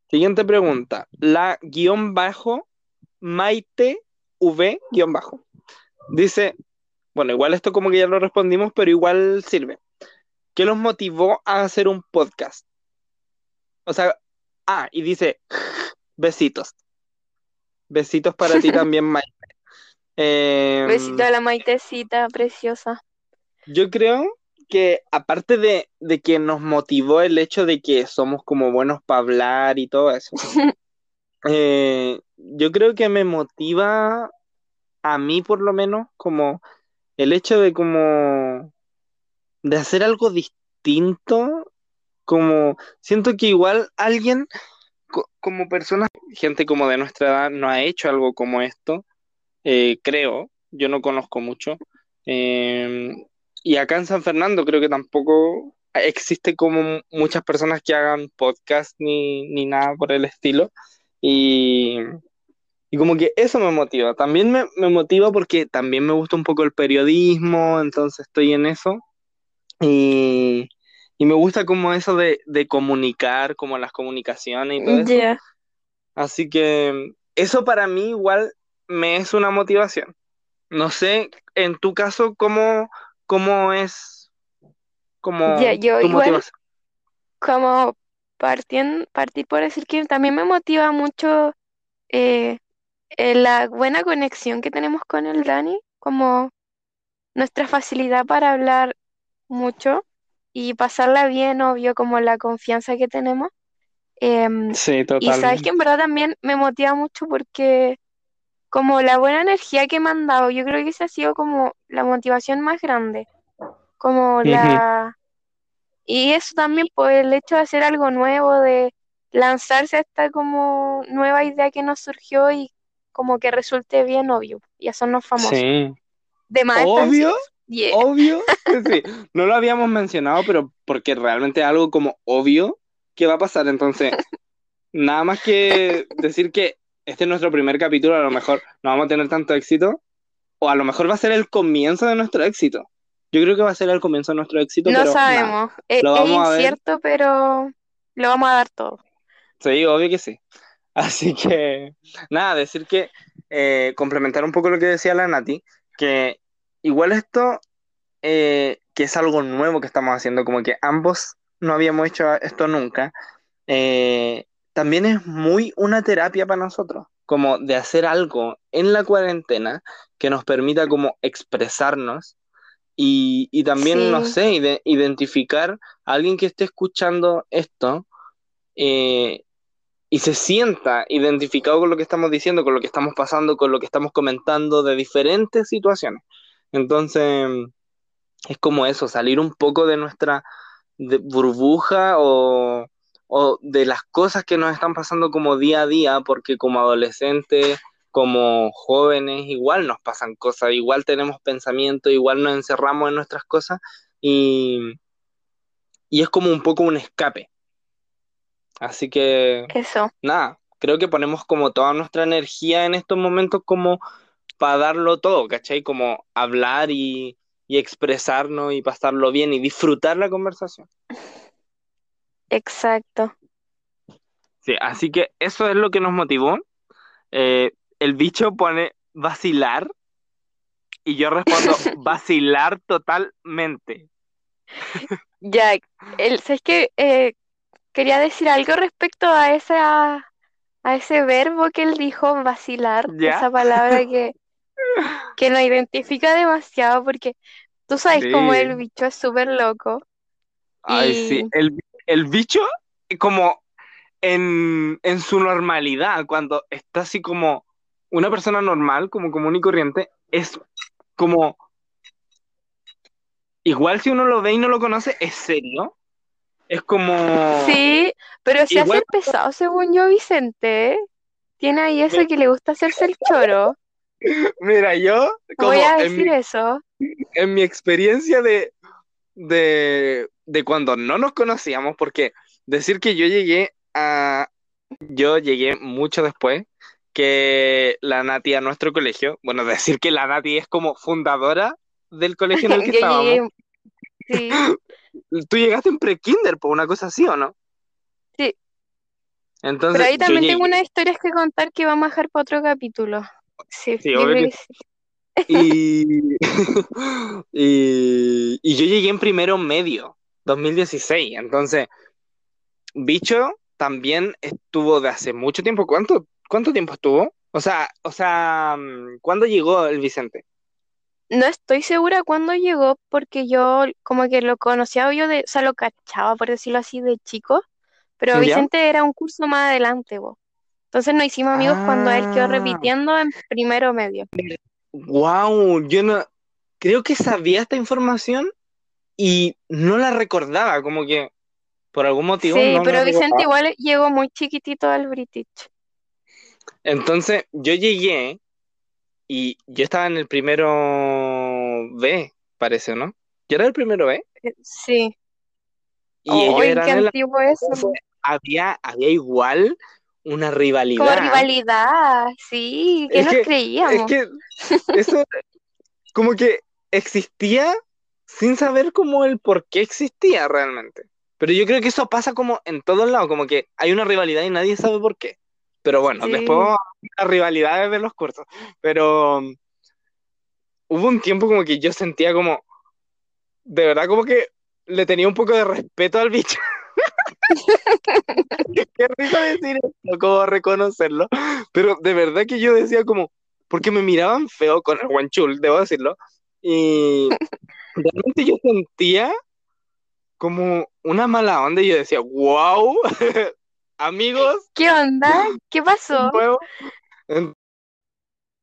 siguiente pregunta. La guion bajo Maite V guion bajo. Dice, bueno, igual esto como que ya lo respondimos, pero igual sirve. ¿Qué los motivó a hacer un podcast? O sea, ah, y dice, besitos. Besitos para ti también, Maite. Em, Besito a la maitecita preciosa. Yo creo que aparte de, de que nos motivó el hecho de que somos como buenos para hablar y todo eso, eh, yo creo que me motiva a mí por lo menos como el hecho de como de hacer algo distinto, como siento que igual alguien co- como persona, gente como de nuestra edad no ha hecho algo como esto, eh, creo, yo no conozco mucho. Eh, y acá en San Fernando creo que tampoco existe como muchas personas que hagan podcast ni, ni nada por el estilo. Y, y como que eso me motiva. También me, me motiva porque también me gusta un poco el periodismo, entonces estoy en eso. Y, y me gusta como eso de, de comunicar, como las comunicaciones y todo eso. Ya. Así que eso para mí igual me es una motivación. No sé, en tu caso, ¿cómo, cómo es como yo tu igual motivación? como partien- partir por decir que también me motiva mucho eh, eh, la buena conexión que tenemos con el Dani, como nuestra facilidad para hablar mucho y pasarla bien, obvio, como la confianza que tenemos. Em, Sí, y sabes que en verdad también me motiva mucho porque como la buena energía que me han dado, yo creo que esa ha sido como la motivación más grande, como la, Y eso también, por el hecho de hacer algo nuevo, de lanzarse a esta como nueva idea que nos surgió y como que resulte bien obvio y hacernos famosos. Sí. De más Obvio, Yeah. obvio. Sí, no lo habíamos mencionado, pero porque realmente es algo como obvio que va a pasar. Entonces, nada más que decir que este es nuestro primer capítulo, a lo mejor no vamos a tener tanto éxito, o a lo mejor va a ser el comienzo de nuestro éxito. Yo creo que va a ser el comienzo de nuestro éxito, No pero sabemos. Es, lo es vamos a ver. incierto, pero lo vamos a dar todo. Sí, obvio que sí. Así que, nada, decir que, eh, complementar un poco lo que decía la Nati, que igual esto, eh, que es algo nuevo que estamos haciendo, como que ambos no habíamos hecho esto nunca, eh, también es muy una terapia para nosotros, como de hacer algo en la cuarentena que nos permita como expresarnos y, y también, no Sí. sé, ide- identificar a alguien que esté escuchando esto eh, y se sienta identificado con lo que estamos diciendo, con lo que estamos pasando, con lo que estamos comentando de diferentes situaciones. Entonces, es como eso, salir un poco de nuestra de- burbuja o, o de las cosas que nos están pasando como día a día, porque como adolescentes, como jóvenes, igual nos pasan cosas, igual tenemos pensamientos, igual nos encerramos en nuestras cosas y, y es como un poco un escape. Así que Eso. nada, creo que ponemos como toda nuestra energía en estos momentos como para darlo todo, ¿cachai? Como hablar y, y expresarnos y pasarlo bien y disfrutar la conversación. Exacto. Sí, así que eso es lo que nos motivó. Eh, el bicho pone vacilar y yo respondo vacilar totalmente. Ya, el, ¿sabes qué? Eh, quería decir algo respecto a esa, a ese verbo que él dijo, vacilar, ¿Ya? esa palabra que, que nos identifica demasiado porque tú sabes cómo Sí. el bicho es súper loco. Ay, Y- sí, el, el bicho como en, en su normalidad, cuando está así como una persona normal, como común y corriente, es como, igual si uno lo ve y no lo conoce, es serio. Es como, Sí, pero se Igual- hace pesado según yo, Vicente. Tiene ahí eso que le gusta hacerse el choro. mira, yo, como Voy a en mi, decir eso. en mi experiencia de, de, de cuando no nos conocíamos, porque decir que yo llegué a, yo llegué mucho después que la Nati a nuestro colegio, bueno, decir que la Nati es como fundadora del colegio en el que Yo estábamos. llegué, sí, Tú llegaste en pre-kinder, por una cosa así, ¿o no? Sí. Entonces, pero ahí también llegué tengo unas historias que contar que vamos a dejar para otro capítulo. Sí, obvio que sí. y, y, y yo llegué en primero medio, 2016. Entonces, Bicho también estuvo de hace mucho tiempo. ¿Cuánto, cuánto tiempo estuvo? O sea, o sea, mm, ¿cuándo llegó el Vicente? No estoy segura cuándo llegó porque yo como que lo conocía yo de, o sea, lo cachaba, por decirlo así, de chico, pero ¿Ya? Vicente era un curso más adelante, vos. Entonces nos hicimos amigos cuando él quedó Ah. repitiendo en primero medio. Wow, yo no creo que sabía esta información y no la recordaba, como que por algún motivo Sí, no la pero Vicente recordaba. igual llegó muy chiquitito al British. Entonces, yo llegué y yo estaba en el primero B, parece, ¿no? Yo era el primero B Eh, Sí. y ellos ¡Ay, eran qué el antiguo eso! había, había igual una Como rivalidad. rivalidad, sí, que Es nos que- Es creíamos. que eso como que existía sin saber como el por qué existía realmente. Pero yo creo que eso pasa como en todos lados, como que hay una rivalidad y nadie sabe por qué. Pero bueno, Sí. después las rivalidades de los cursos. Pero um, hubo un tiempo como que yo sentía como, de verdad como que le tenía un poco de respeto al bicho. Qué risa decir esto, como reconocerlo. Pero de verdad que yo decía como, porque me miraban feo con el guanchul, debo decirlo. Y realmente yo sentía como una mala onda y yo decía, wow, amigos, ¿Qué onda? ¿Qué pasó?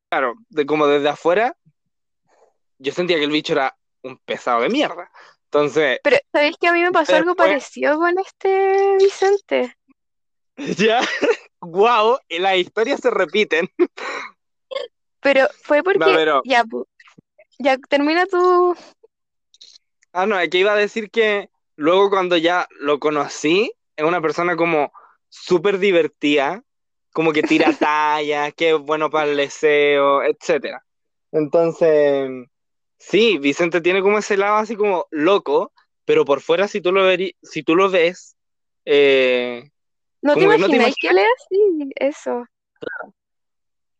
Claro, de, como desde afuera, yo sentía que el bicho era un pesado de mierda. Entonces, Pero, ¿sabéis que a mí me pasó algo parecido con este Vicente? ya, wow, las historias se repiten. Pero fue porque, pero- ya, ya termina tu... Ah, no, es que iba a decir que luego cuando ya lo conocí, es una persona como súper divertida, como que tira tallas, que es bueno para el deseo, etcétera. Entonces, sí, Vicente tiene como ese lado así como loco, pero por fuera si tú lo veri- si tú lo ves, eh, ¿No te que no te imagináis que él es así? Eso.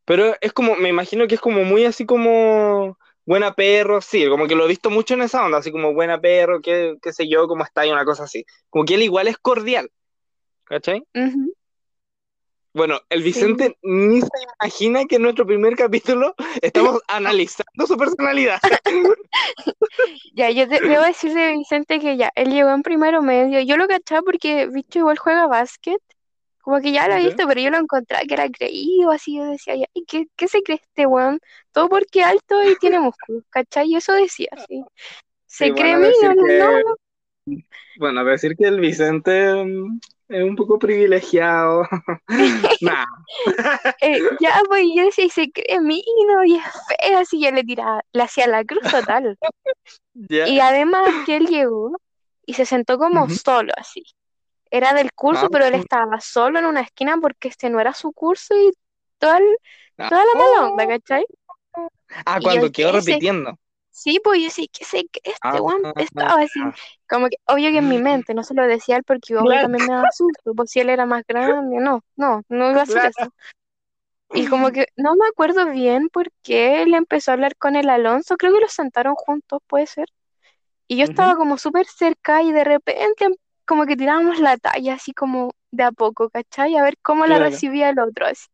pero es como, me imagino que es como muy así como buena perro, sí, como que lo he visto mucho en esa onda, así como buena perro, qué, qué sé yo, cómo está y una cosa así. Como que él igual es cordial, ¿cachai? Bueno, el Vicente ni se imagina que en nuestro primer capítulo estamos analizando su personalidad. Ya, yo te- debo decir de Vicente que ya, él llegó en primero medio. Yo lo cachaba porque Bicho igual juega básquet. Como que ya lo he visto, pero yo lo encontraba que era creído, así yo decía, ya, ¿y qué, qué se cree este weón? Todo porque alto y tiene músculos, ¿cachai? Y eso decía, así. Se Sí, cree bueno, mío, no, que- no, Bueno, decir que el Vicente mm, es un poco privilegiado. Nah, Eh, ya, pues yo decía, y se cree mino y es feo, así yo le tiraba, le hacía la cruz total. Y además que él llegó y se sentó como solo, así. Era del curso, Ah, pero él sí. estaba solo en una esquina porque este no era su curso y toda, el- toda la mala onda, ¿cachai? Ah, y cuando yo, quedó repitiendo. Sí, pues yo decía, ¿qué sé que este Ah, weón estaba así? ah. Como que, obvio que en mi mente, no se lo decía él porque Claro. también me daba susto, pues si él era más grande, no, no, no iba a hacer eso. Y como que no me acuerdo bien por qué él empezó a hablar con el Alonso, creo que los sentaron juntos, puede ser. Y yo estaba como súper cerca y de repente como que tirábamos la talla así como de a poco, ¿cachai? A ver cómo la recibía el otro así.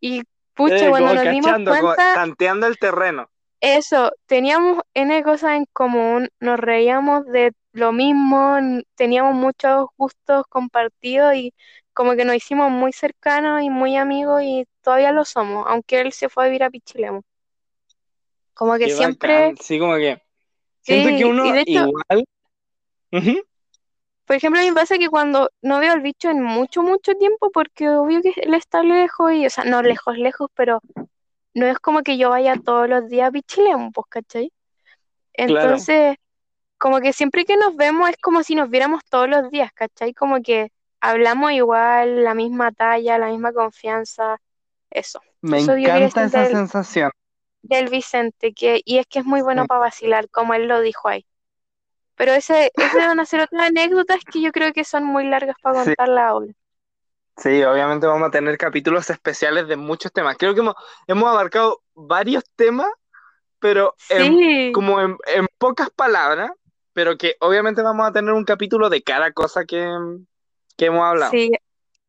Y pucha, Eh, cuando nos dimos como cuenta, tanteando el terreno. eso, teníamos N cosas en común, nos reíamos de lo mismo, teníamos muchos gustos compartidos y como que nos hicimos muy cercanos y muy amigos y todavía lo somos, aunque él se fue a vivir a Pichilemu. Como que Qué siempre, bacán. Sí, como que siento Sí, que uno hecho- igual. Ujú. Por ejemplo, a mí me pasa que cuando no veo al bicho en mucho, mucho tiempo, porque obvio que él está lejos y, o sea, no lejos, lejos, pero no es como que yo vaya todos los días a Pichilemu, pues, ¿cachai? Claro. Entonces, como que siempre que nos vemos es como si nos viéramos todos los días, ¿cachai? Como que hablamos igual, la misma talla, la misma confianza, eso. Me Eso encanta esa del- sensación. Del Vicente, que, y es que es muy bueno para vacilar, como él lo dijo ahí. Pero ese, ese van a ser otras anécdotas que yo creo que son muy largas para Sí. contarlas ahora. Sí, obviamente vamos a tener capítulos especiales de muchos temas. Creo que hemos, hemos abarcado varios temas, pero en- Sí, como en, en pocas palabras, pero que obviamente vamos a tener un capítulo de cada cosa que, que hemos hablado. sí.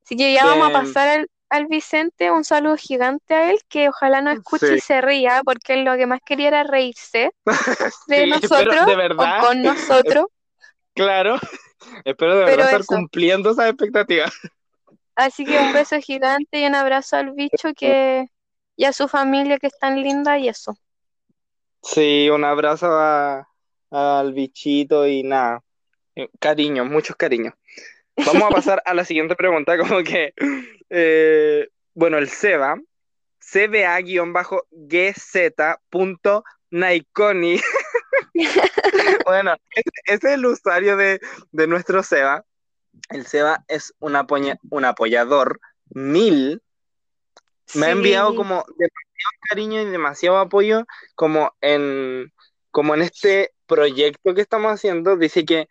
Así que ya vamos a pasar al, al Vicente, un saludo gigante a él, que ojalá nos escuche Sí. y se ría, porque él lo que más quería era reírse de Sí, nosotros de o verdad, con nosotros. claro, espero de verdad estar eso. cumpliendo esas expectativas. Así que un beso gigante y un abrazo al bicho que, y a su familia que es tan linda y eso. Sí, un abrazo a- al bichito y nada, eh, cariño, muchos cariños. Vamos a pasar a la siguiente pregunta, como que, eh, bueno, el Seba, cba-gz.naikoni, bueno, ese, es el usuario de, de nuestro Seba. El Seba es un, apoya- un apoyador mil, me ha enviado como demasiado cariño y demasiado apoyo como en, como en este proyecto que estamos haciendo. Dice que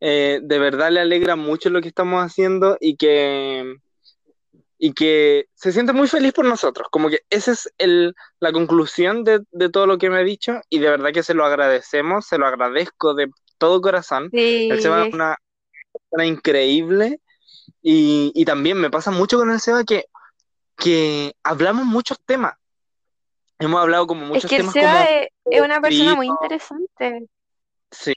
eh, de verdad le alegra mucho lo que estamos haciendo y que, y que se siente muy feliz por nosotros. Como que esa es el, la conclusión de, de todo lo que me ha dicho y de verdad que se lo agradecemos, se lo agradezco de todo corazón. Sí, El Seba es una persona increíble y, y también me pasa mucho con el Seba que, que hablamos muchos temas. Hemos hablado como es muchos que el temas Seba como... es, es una persona muy interesante. Sí,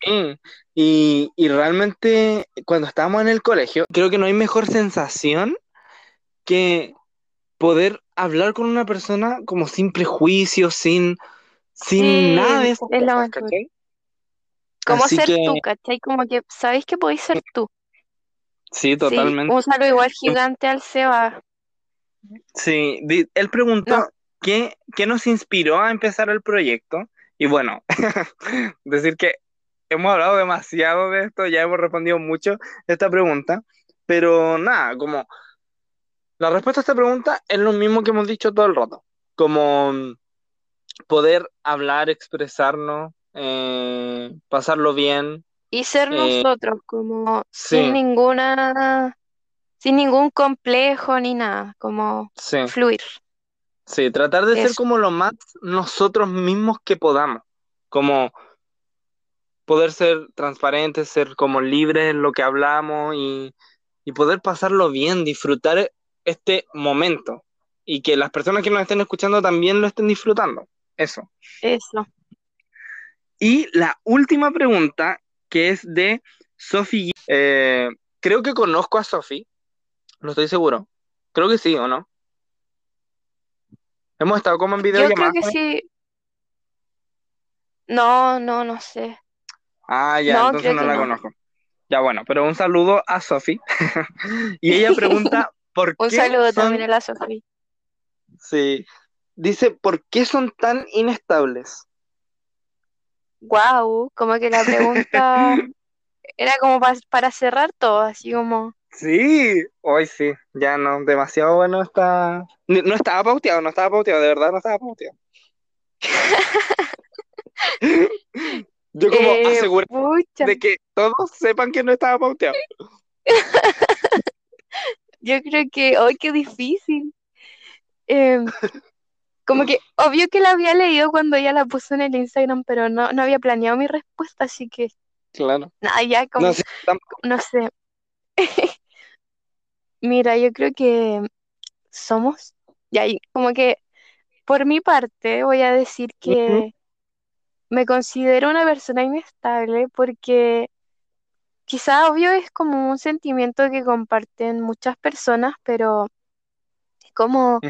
y, y realmente cuando estábamos en el colegio, creo que no hay mejor sensación que poder hablar con una persona como sin prejuicios, sin, sin Sí, nada de esas es lo. Como Así ser que- tú, ¿cachai? Como que sabéis que podéis ser tú. Sí, Sí, totalmente. un saludo igual gigante al Seba. Sí, él preguntó No. qué, qué nos inspiró a empezar el proyecto. Y bueno, decir que hemos hablado demasiado de esto, ya hemos respondido mucho esta pregunta, pero nada, como la respuesta a esta pregunta es lo mismo que hemos dicho todo el rato, como poder hablar, expresarnos, eh, pasarlo bien. Y ser Eh, nosotros, como sí. sin ninguna, sin ningún complejo ni nada, como Sí, fluir. sí, tratar de ser como lo más nosotros mismos que podamos, como poder ser transparentes, ser como libres en lo que hablamos y, y poder pasarlo bien, disfrutar este momento y que las personas que nos estén escuchando también lo estén disfrutando. Eso. Eso. Y la última pregunta, que es de Sofi. Eh, creo que conozco a Sofi, no estoy seguro. Creo que sí, ¿o no? Hemos estado como en Yo creo que sí. No, no, no sé. Ah, ya, No, entonces no la no. conozco. Ya, bueno, pero un saludo a Sofi. Y ella pregunta, ¿por Un qué saludo son... también a la Sofía. Sí. Dice, ¿por qué son tan inestables? Wow, como que la pregunta era como pa- para cerrar todo, así como, Sí, hoy sí, ya no, demasiado bueno está. No estaba pauteado, no estaba pauteado, de verdad no estaba pauteado. Yo como eh, aseguré de que todos sepan que no estaba pauteado. yo creo que, ¡ay, qué difícil! Em, como que, obvio que la había leído cuando ella la puso en el Instagram, pero no, no había planeado mi respuesta, así que, Claro. nada, ya como, No, sí, tampoco. no sé. Mira, yo creo que somos, y como que, por mi parte, voy a decir que me considero una persona inestable porque quizá obvio es como un sentimiento que comparten muchas personas, pero como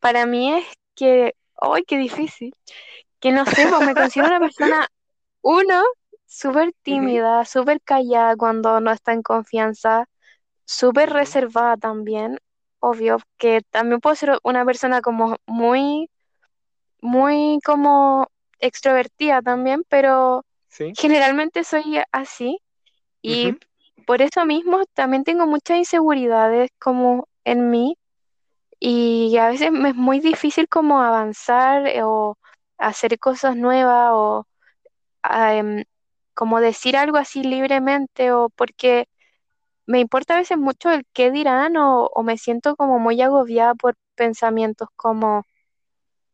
para mí es que, ¡ay, qué difícil! Que no sé, pues me considero una persona, uno, súper tímida, súper callada cuando no está en confianza, súper reservada también, obvio, que también puedo ser una persona como muy, muy como extrovertida también, pero Sí. generalmente soy así y por eso mismo también tengo muchas inseguridades como en mí y a veces me es muy difícil como avanzar eh, o hacer cosas nuevas o ah, em, como decir algo así libremente o porque me importa a veces mucho el qué dirán o, o me siento como muy agobiada por pensamientos como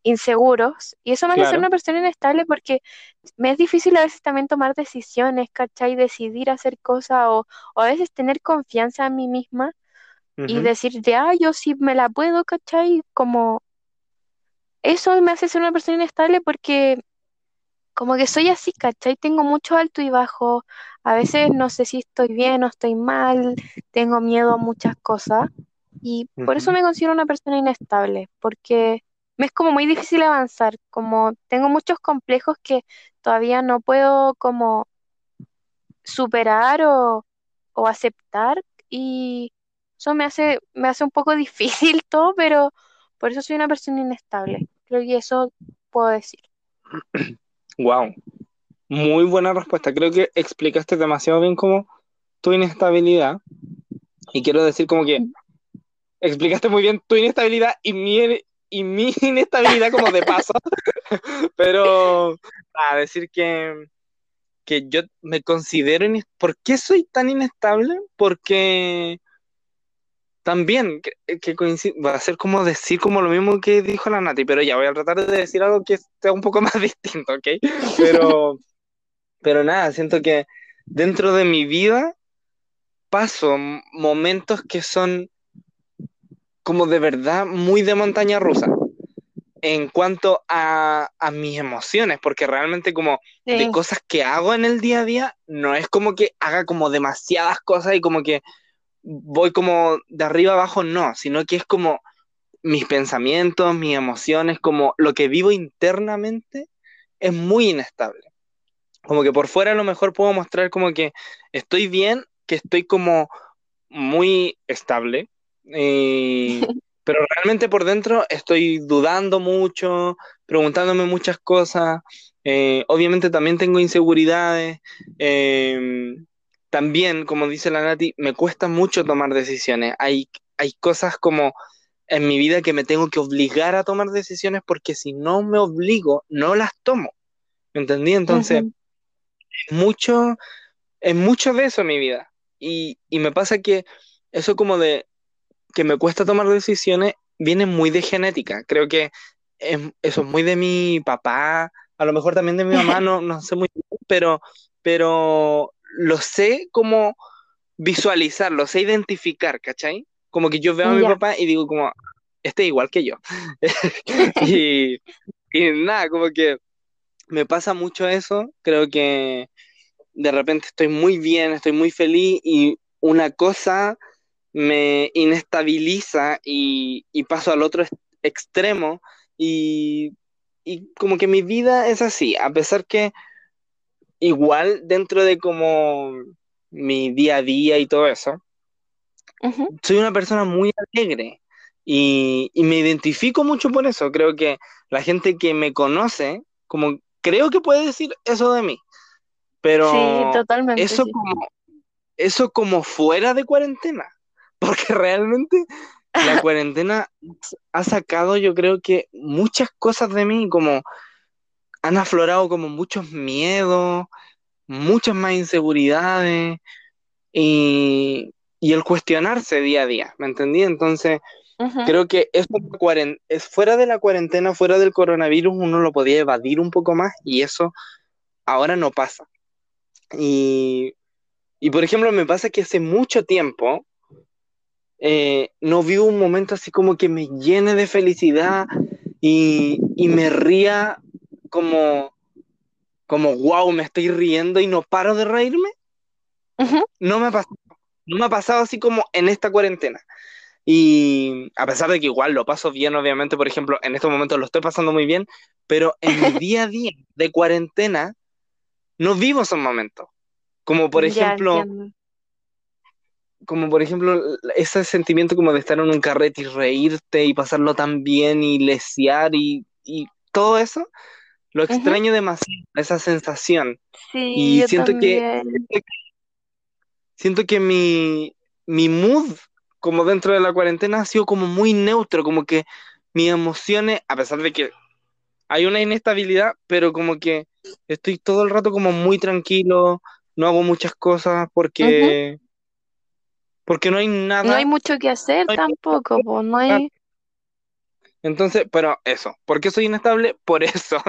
inseguros y eso me hace ser una persona inestable porque me es difícil a veces también tomar decisiones, ¿cachai? Decidir hacer cosas o, o a veces tener confianza en mí misma y Ujú. decir, ya, yo sí me la puedo, ¿cachai? Como eso me hace ser una persona inestable porque como que soy así, ¿cachai? Tengo mucho alto y bajo, a veces no sé si estoy bien o estoy mal, tengo miedo a muchas cosas y por eso me considero una persona inestable, porque me es como muy difícil avanzar, como tengo muchos complejos que todavía no puedo como superar o, o aceptar y eso me hace, me hace un poco difícil todo, pero por eso soy una persona inestable. Creo que eso puedo decir. Wow. Muy buena respuesta. Creo que explicaste demasiado bien como tu inestabilidad. Y quiero decir como que explicaste muy bien tu inestabilidad y mi, y mi inestabilidad como de paso. Pero a decir que, que yo me considero ines- ¿Por qué soy tan inestable? Porque también que, que coincide, va a ser como decir como lo mismo que dijo la Nati, pero ya voy a tratar de decir algo que sea un poco más distinto, ¿ok? Pero, pero nada, siento que dentro de mi vida paso momentos que son como de verdad muy de montaña rusa en cuanto a, a mis emociones, porque realmente como de cosas que hago en el día a día, no es como que haga como demasiadas cosas y como que voy como de arriba abajo, no, sino que es como mis pensamientos, mis emociones, como lo que vivo internamente es muy inestable. Como que por fuera a lo mejor puedo mostrar como que estoy bien, que estoy como muy estable, pero realmente por dentro estoy dudando mucho, preguntándome muchas cosas. eh, obviamente también tengo inseguridades. eh, también, como dice la Nati, me cuesta mucho tomar decisiones. Hay, hay cosas como en mi vida que me tengo que obligar a tomar decisiones porque si no me obligo, no las tomo. ¿Me entendí? Entonces, Ujú. mucho, es mucho de eso en mi vida. Y, y me pasa que eso como de que me cuesta tomar decisiones viene muy de genética. Creo que es- eso es muy de mi papá, a lo mejor también de mi mamá, no, no sé muy bien, pero, pero lo sé como visualizar, lo sé identificar, ¿cachai? Como que yo veo a mi papá y digo como, este es igual que yo. Y, y nada, como que me pasa mucho eso, creo que de repente estoy muy bien, estoy muy feliz y una cosa me inestabiliza y, y paso al otro ex- extremo y, y como que mi vida es así, a pesar que igual dentro de como mi día a día y todo eso, soy una persona muy alegre y, y me identifico mucho por eso. Creo que la gente que me conoce, como creo que puede decir eso de mí, Sí, pero totalmente, eso sí. como, eso como fuera de cuarentena, porque realmente la cuarentena ha sacado yo creo que muchas cosas de mí, como han aflorado como muchos miedos, muchas más inseguridades y, y el cuestionarse día a día, ¿me entendí? Entonces... Creo que eso es fuera de la cuarentena, fuera del coronavirus, uno lo podía evadir un poco más y eso ahora no pasa. Y, y por ejemplo, me pasa que hace mucho tiempo eh, no vivo un momento así como que me llene de felicidad y, y me ría como, como, wow, me estoy riendo y no paro de reírme. No me ha pasado, no me ha pasado así como en esta cuarentena. Y a pesar de que igual lo paso bien, obviamente, por ejemplo, en estos momentos lo estoy pasando muy bien, pero en mi día a día de cuarentena no vivo esos momentos. Como por Ya ejemplo, entiendo. Como por ejemplo, ese sentimiento como de estar en un carrete y reírte y pasarlo tan bien y lesear y, y todo eso, lo extraño demasiado, esa sensación. Sí, Y yo siento que, siento que mi, mi mood, como dentro de la cuarentena, ha sido como muy neutro, como que mis emociones, a pesar de que hay una inestabilidad, pero como que estoy todo el rato como muy tranquilo, no hago muchas cosas porque, porque no hay No hay nada. mucho que hacer no tampoco, pues no hay. Entonces, pero eso, ¿por qué soy inestable? Por eso.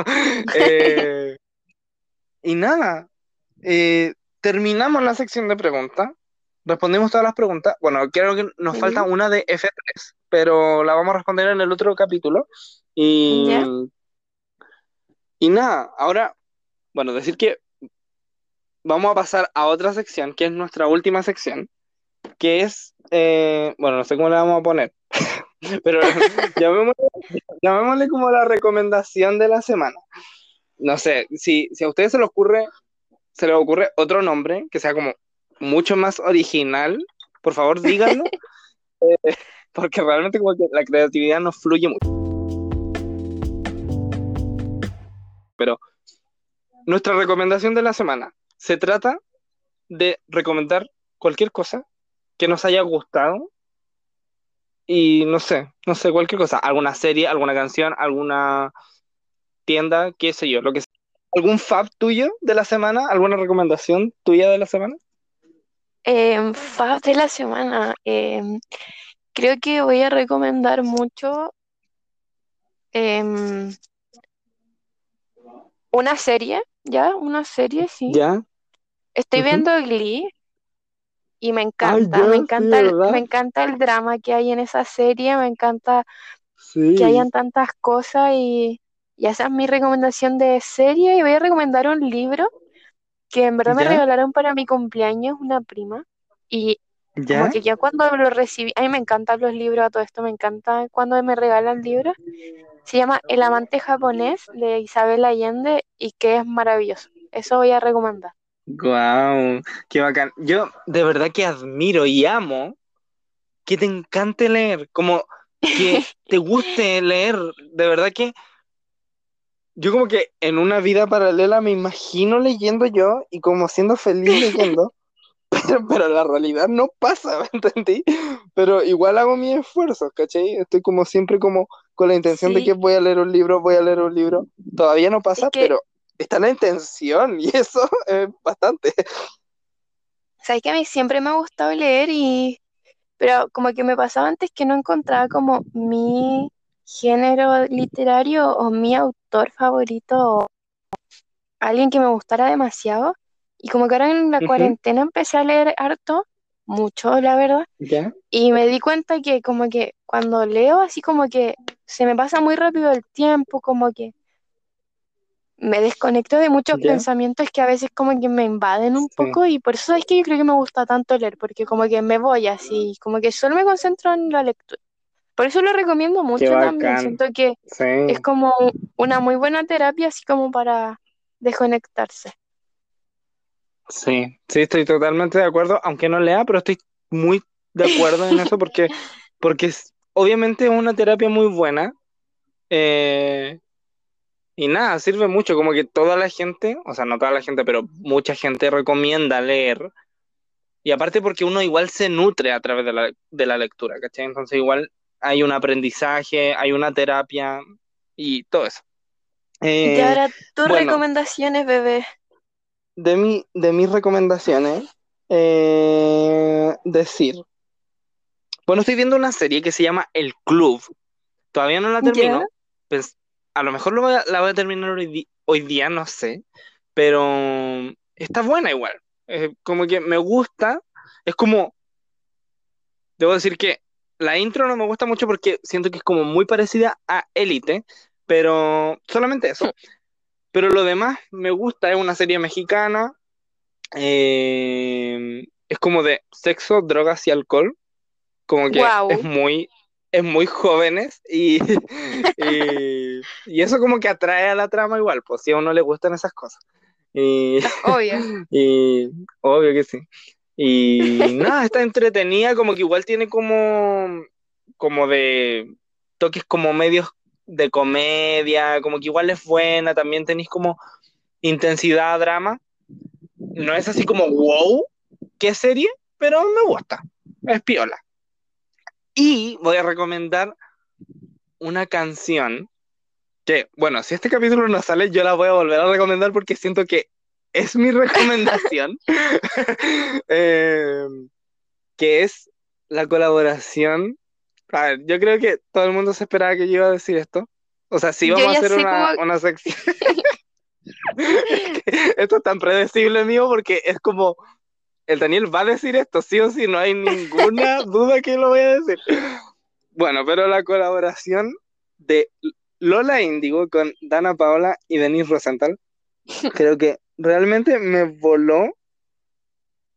Eh, y nada, eh, terminamos la sección de preguntas, respondimos todas las preguntas. Bueno, creo que nos Sí. falta una de F3, pero la vamos a responder en el otro capítulo. Y, Ya. y nada, ahora, bueno, decir que vamos a pasar a otra sección, que es nuestra última sección, que es, eh, bueno, no sé cómo le vamos a poner, pero llamémosle, llamémosle como la recomendación de la semana. No sé, si, si a ustedes se les ocurre, se les ocurre otro nombre que sea como mucho más original, por favor díganlo, eh, porque realmente como que la creatividad nos fluye mucho. Pero nuestra recomendación de la semana se trata de recomendar cualquier cosa que nos haya gustado y no sé, no sé, cualquier cosa, alguna serie, alguna canción, alguna tienda, qué sé yo, lo que sea. ¿Algún fab tuyo de la semana? ¿Alguna recomendación tuya de la semana? Em, fab de la semana. em, creo que voy a recomendar mucho em, una serie, ¿ya? Una serie, sí. ¿Ya? Estoy viendo Glee y me Ay, encanta, ya, me sí, encanta el, me encanta el drama que hay en esa serie, me encanta que hayan tantas cosas y, y esa es mi recomendación de serie y voy a recomendar un libro que en verdad me regalaron para mi cumpleaños una prima y como ¿Ya? que ya cuando lo recibí, a mí me encantan los libros, a todo esto me encanta cuando me regalan libros, se llama El amante japonés de Isabel Allende y que es maravilloso. Eso voy a recomendar. Guau, qué bacán. Yo de verdad que admiro y amo que te encante leer, como que te guste leer, de verdad que yo como que en una vida paralela me imagino leyendo yo y como siendo feliz leyendo, pero, pero la realidad no pasa, ¿me entendí? Pero igual hago mis esfuerzos, ¿cachai? Estoy como siempre como con la intención de Sí. que voy a leer un libro, voy a leer un libro. Todavía no pasa, Es que- pero está la intención y eso es bastante. Sabes que a mí siempre me ha gustado leer y, pero como que me pasaba antes que no encontraba como mi género literario o mi autor favorito o alguien que me gustara demasiado. Y como que ahora en la cuarentena empecé a leer harto, mucho, la verdad. ¿Ya? Y me di cuenta que como que cuando leo así como que se me pasa muy rápido el tiempo, como que me desconecto de muchos pensamientos que a veces como que me invaden un Sí. poco y por eso es que yo creo que me gusta tanto leer, porque como que me voy así, como que solo me concentro en la lectura. Por eso lo recomiendo mucho también, siento que Sí. es como una muy buena terapia así como para desconectarse. Sí, sí, estoy totalmente de acuerdo, aunque no lea, pero estoy muy de acuerdo en eso porque, porque es- obviamente es una terapia muy buena eh, y nada, sirve mucho, como que toda la gente, o sea, no toda la gente, pero mucha gente recomienda leer y aparte porque uno igual se nutre a través de la, de la lectura, ¿cachai? Entonces igual hay un aprendizaje, hay una terapia y todo eso. Y Eh, ahora tus bueno. recomendaciones, bebé. de, mi, de mis recomendaciones, eh, decir. Bueno, estoy viendo una serie que se llama El Club. Todavía no la termino. Pues, a lo mejor lo voy a- la voy a terminar hoy, día, no sé. Pero está buena igual. Como que me gusta. Es como. Debo decir que la intro no me gusta mucho porque siento que es como muy parecida a Élite. Pero solamente eso. Pero lo demás me gusta, es una serie mexicana, eh, es como de sexo, drogas y alcohol, como que es muy, es muy jóvenes y, y, y eso como que atrae a la trama igual, pues si a uno le gustan esas cosas. Y, Obvio. y obvio que sí. Y nada, está entretenida, como que igual tiene como, como de toques como medios de comedia, como que igual es buena, también tenéis como intensidad, drama. No es así como wow, qué serie, pero me gusta, es piola. Y voy a recomendar una canción que, bueno, si este capítulo no sale, yo la voy a volver a recomendar porque siento que es mi recomendación, Eh, que es la colaboración. A ver, yo creo que todo el mundo se esperaba que yo iba a decir esto. O sea, si Yo vamos a hacer una, cómo- una sección. Esto es tan predecible mío porque es como el Daniel va a decir esto, sí o sí, no hay ninguna duda que lo voy a decir. Bueno, pero la colaboración de Lola Índigo con Dana Paola y Denise Rosenthal, creo que realmente me voló,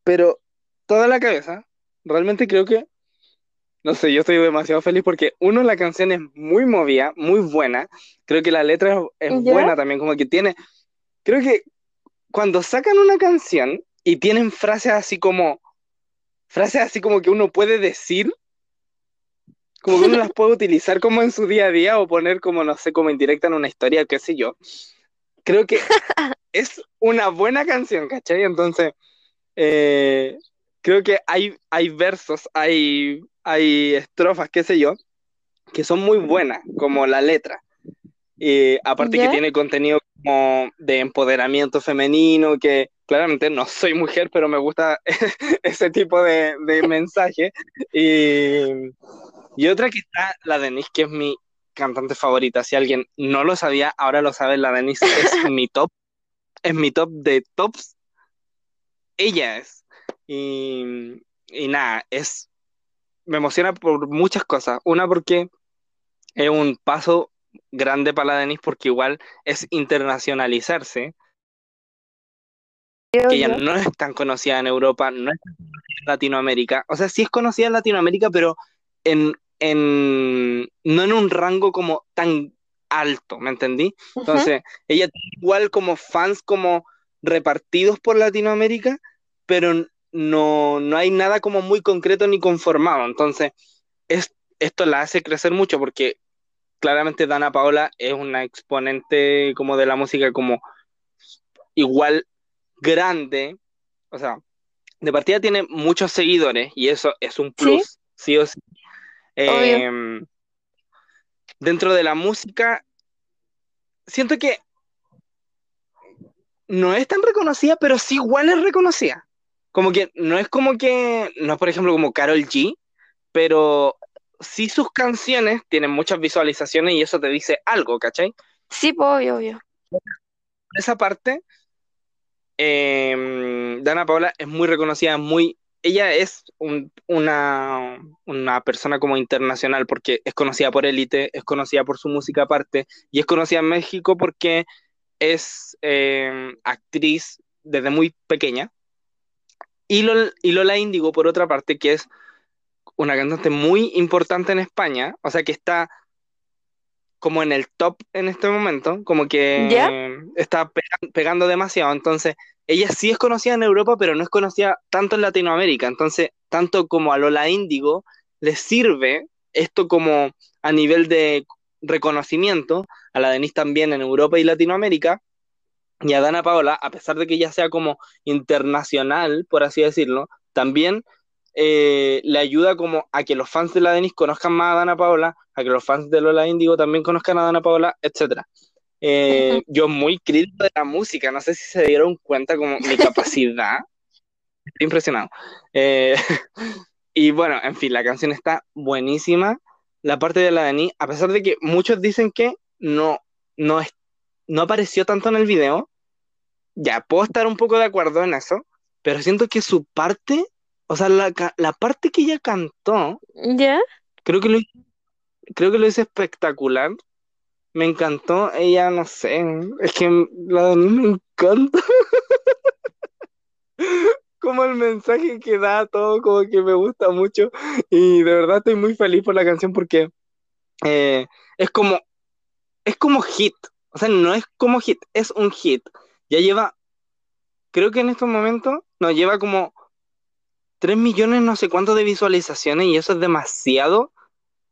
pero toda la cabeza. Realmente creo que, no sé, yo estoy demasiado feliz porque uno, la canción es muy movida, muy buena. Creo que la letra es, es buena también, como que tiene, creo que cuando sacan una canción y tienen frases así como, frases así como que uno puede decir, como que uno las puede utilizar como en su día a día o poner como, no sé, como indirecta en una historia, qué sé yo. Creo que es una buena canción, ¿cachai? Entonces, eh, creo que hay, hay versos, hay, hay estrofas, qué sé yo, que son muy buenas, como la letra. Y aparte que ¿Ya? tiene contenido como de empoderamiento femenino, que claramente no soy mujer, pero me gusta ese tipo de, de mensaje. Y, y otra que está la Denise, que es mi cantante favorita. Si alguien no lo sabía, ahora lo sabe, la Denise es mi top, es mi top de tops. Ella es. Y, y nada, es, me emociona por muchas cosas. Una porque es un paso grande para la Denise porque igual es internacionalizarse, que yo. no es tan conocida en Europa, no es tan conocida en Latinoamérica. O sea, sí es conocida en Latinoamérica, pero en, en, no en un rango como tan alto, ¿me entendí? Entonces, ella tiene igual como fans como repartidos por Latinoamérica, pero no, no hay nada como muy concreto ni conformado. Entonces, es, esto la hace crecer mucho porque claramente Dana Paola es una exponente como de la música como igual grande, o sea, de partida tiene muchos seguidores y eso es un plus, sí, o sí. Em, dentro de la música, siento que no es tan reconocida, pero sí igual es reconocida. Como que no es como que, no es por ejemplo como Carol G, pero sí sus canciones tienen muchas visualizaciones y eso te dice algo, ¿cachai? Sí, pues, obvio, obvio. Por esa parte, em, Dana Paola es muy reconocida, muy... Ella es una, una persona como internacional porque es conocida por élite, es conocida por su música aparte y es conocida en México porque es em, actriz desde muy pequeña. Y, y Lola Índigo, por otra parte, que es una cantante muy importante en España, o sea que está como en el top en este momento, como que está pegando demasiado, entonces ella sí es conocida en Europa, pero no es conocida tanto en Latinoamérica, entonces tanto como a Lola Índigo le sirve esto como a nivel de reconocimiento, a la Denise también en Europa y Latinoamérica, y a Dana Paola, a pesar de que ella sea como internacional, por así decirlo, también eh, le ayuda como a que los fans de la Denis conozcan más a Dana Paola, a que los fans de Lola Índigo también conozcan a Dana Paola, etc. Eh, yo muy crítico de la música, no sé si se dieron cuenta como mi capacidad. Estoy impresionado. Eh, y bueno, en fin, la canción está buenísima. La parte de la Denis, a pesar de que muchos dicen que no, no, es, no apareció tanto en el video, ya puedo estar un poco de acuerdo en eso, pero siento que su parte o sea, la, la parte que ella cantó, ¿Ya? creo que lo, creo que lo hizo espectacular. Me encantó. Ella, no sé, es que la de mí me encanta. como el mensaje que da, todo como que me gusta mucho. Y de verdad estoy muy feliz por la canción porque eh, es como, es como hit. O sea, no es como hit, es un hit. Ya lleva, creo que en estos momentos, no, lleva como 3 millones no sé cuánto de visualizaciones y eso es demasiado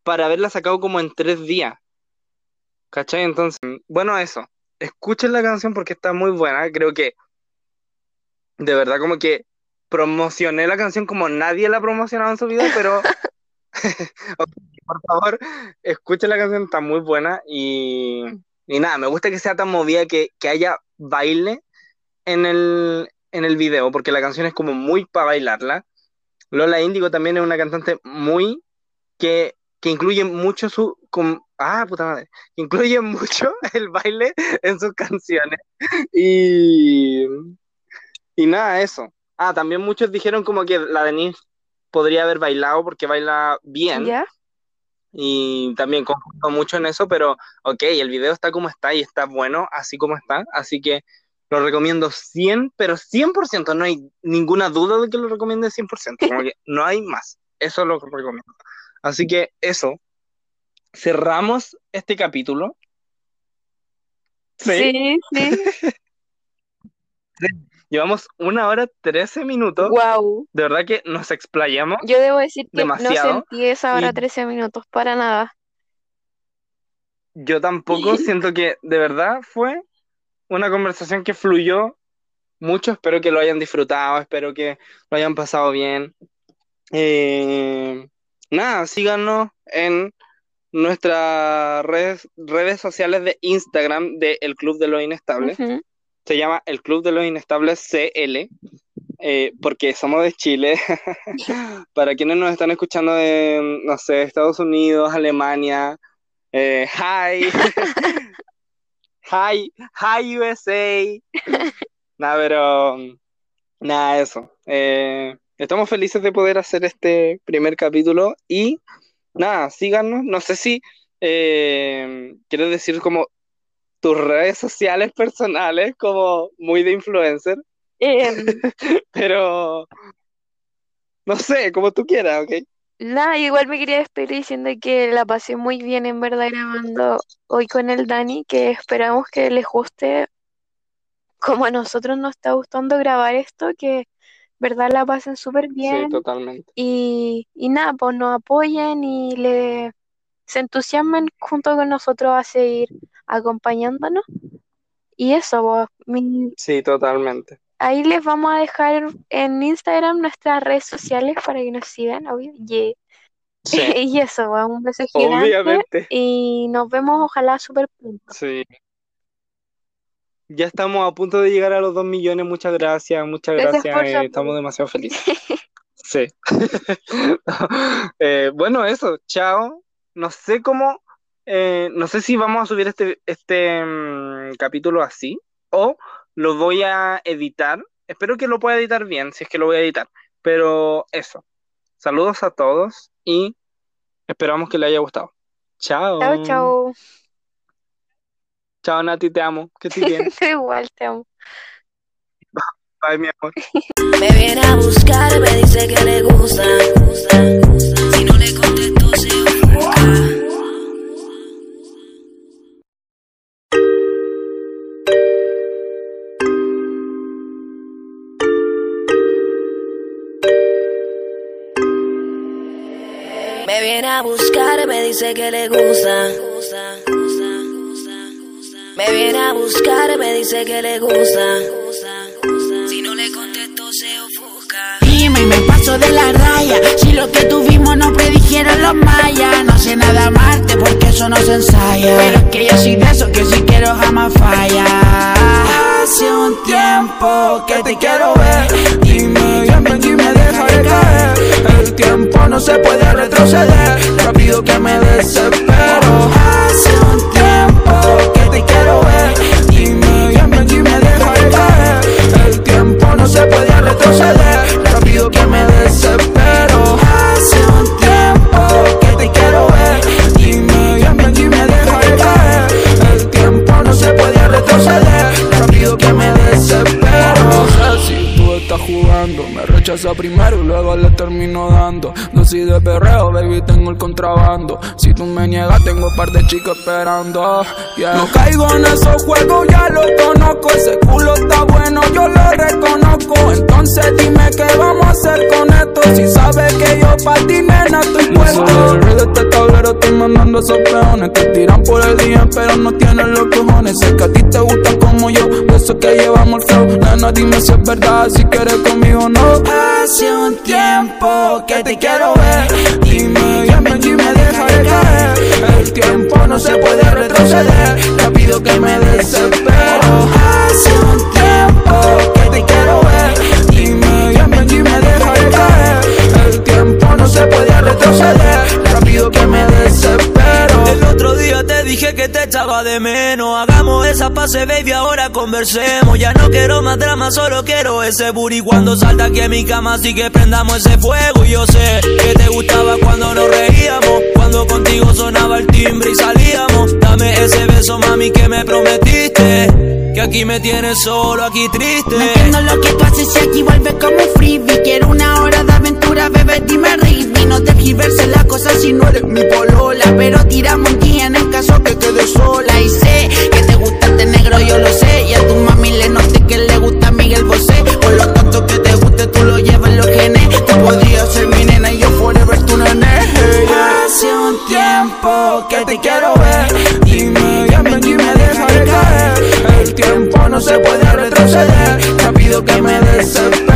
para haberla sacado como en 3 días. ¿Cachai? Entonces, bueno, eso. Escuchen la canción porque está muy buena. Creo que de verdad como que promocioné la canción como nadie la ha promocionado en su vida, pero por favor, escuchen la canción, está muy buena y, y nada, me gusta que sea tan movida que, que haya baile en el, en el video, porque la canción es como muy para bailarla. Lola Índigo también es una cantante muy que, que incluye mucho su ah puta madre incluye mucho el baile en sus canciones. Y y nada eso. Ah también muchos dijeron como que la Denise podría haber bailado porque baila bien. ¿Ya? y también concuerdo mucho en eso pero ok el video está como está y está bueno así como está. Así que lo recomiendo 100, pero 100%, no hay ninguna duda de que lo recomiende 100%, como que no hay más, eso lo recomiendo. Así que eso, cerramos este capítulo. Sí, sí. Llevamos una hora 13 minutos. Wow. De verdad que nos explayamos. Yo debo decir que Demasiado. no sentí esa hora Y- 13 minutos para nada. Yo tampoco siento que de verdad fue una conversación que fluyó mucho. Espero que lo hayan disfrutado, espero que lo hayan pasado bien. Eh, nada, síganos en nuestras redes, redes sociales de Instagram de El Club de los Inestables. Se llama El Club de los Inestables CL, eh, porque somos de Chile. Para quienes nos están escuchando de, no sé, Estados Unidos, Alemania, eh, hi, hi, hi USA. Nada, pero nada, eso. Eh, estamos felices de poder hacer este primer capítulo y nada, síganos. No sé si eh, quieres decir como tus redes sociales personales, como muy de influencer, Em, pero no sé, como tú quieras, ¿ok? Nada, igual me quería despedir diciendo que la pasé muy bien en verdad grabando hoy con el Dani, que esperamos que les guste como a nosotros nos está gustando grabar esto, que verdad la pasen súper Sí, bien totalmente. y, y nada, pues nos apoyen y le, se entusiasmen junto con nosotros a seguir acompañándonos. Y eso, pues, mi- Sí, totalmente. Ahí les vamos a dejar en Instagram nuestras redes sociales para que nos sigan, obvio. Y, Sí, y eso, un beso gigante obviamente. y nos vemos ojalá súper pronto. Sí. Ya estamos a punto de llegar a los 2 millones. Muchas gracias, muchas Gracias eh, estamos demasiado felices. Sí. Eh, bueno, eso, chao. No sé cómo, eh, no sé si vamos a subir este, este mm, capítulo así o lo voy a editar. Espero que lo pueda editar bien, si es que lo voy a editar. Pero eso. Saludos a todos y esperamos que les haya gustado. Chao. Chao, chao. Chao, Nati, te amo. Que estés bien. Igual te amo. Bye, mi amor. Me viene a buscar, me dice que le gusta. Si no le a buscar, me dice que le gusta. Me viene a buscar, me dice que le gusta. Si no le contesto, se ofusca. Dime y me paso de la raya Si lo que tuvimos no predijeron los mayas No sé nada amarte porque eso no se ensaya Pero es que yo soy de eso que si quiero jamás falla Hace un tiempo que te quiero ver Dime ven y me dejaré caer no se puede retroceder. Rápido que me desespero. Hace un tiempo que te quiero ver. Dime bien ven y me dejaré caer. El tiempo no se puede retroceder. Rápido que me desespero. Hace un tiempo que te quiero ver. Dime y me dejaré caer. El tiempo no se puede retroceder. Rápido que me desespero. Si tú estás jugando Me rechaza primero y luego le termino dando. Dosis de perreo, baby, tengo el contrabando. Si tú me niegas, tengo un par de chicos esperando. Yeah. No caigo en esos juegos, ya lo conozco. Ese culo está bueno, yo lo reconozco. Entonces dime qué vamos a hacer con esto. Si sabes que yo pa' ti, nena, estoy puesto. rey de este tablero, estoy mandando esos peones Te tiran por el día, pero no tienen los cojones. Sé que a ti te gustan como yo, de esos que llevamos el flow. Nena, dime si es verdad, si quieres conmigo o no Hace un tiempo que te quiero ver. Bien, ven y me dejaré caer. El tiempo no se puede retroceder. Rápido que me desespero. Hace un tiempo que te quiero ver. Bien, ven y me dejaré caer. El tiempo no se puede retroceder Rápido que me desespero El otro día te dije que te echaba de menos. Hagamos esa pase, baby, ahora conversemos. Ya no quiero más drama, solo quiero ese booty cuando salta aquí en mi cama. Así que prendamos ese fuego. Y yo sé que te gustaba cuando nos reíamos. Cuando contigo sonaba el timbre y salíamos. Dame ese beso, mami, que me prometiste. Que aquí me tienes solo, aquí triste. No entiendo lo que tú haces y aquí vuelves como un freebie Quiero una hora de aventura, bebé, dime ritmo. No te giverse las cosas si no eres mi polola. Pero tiramos un día en el caso que quede sola. Y sé que te gusta este negro, yo lo sé. Y a tu mami le noté que le gusta Miguel Bosé. Por lo tanto que te guste, tú lo llevas en los genes. Tú podrías ser mi nena y yo forever tu nene. Hace un tiempo que te quiero ver. Dime ven y me caer. El tiempo no se puede retroceder. Rápido que me desespero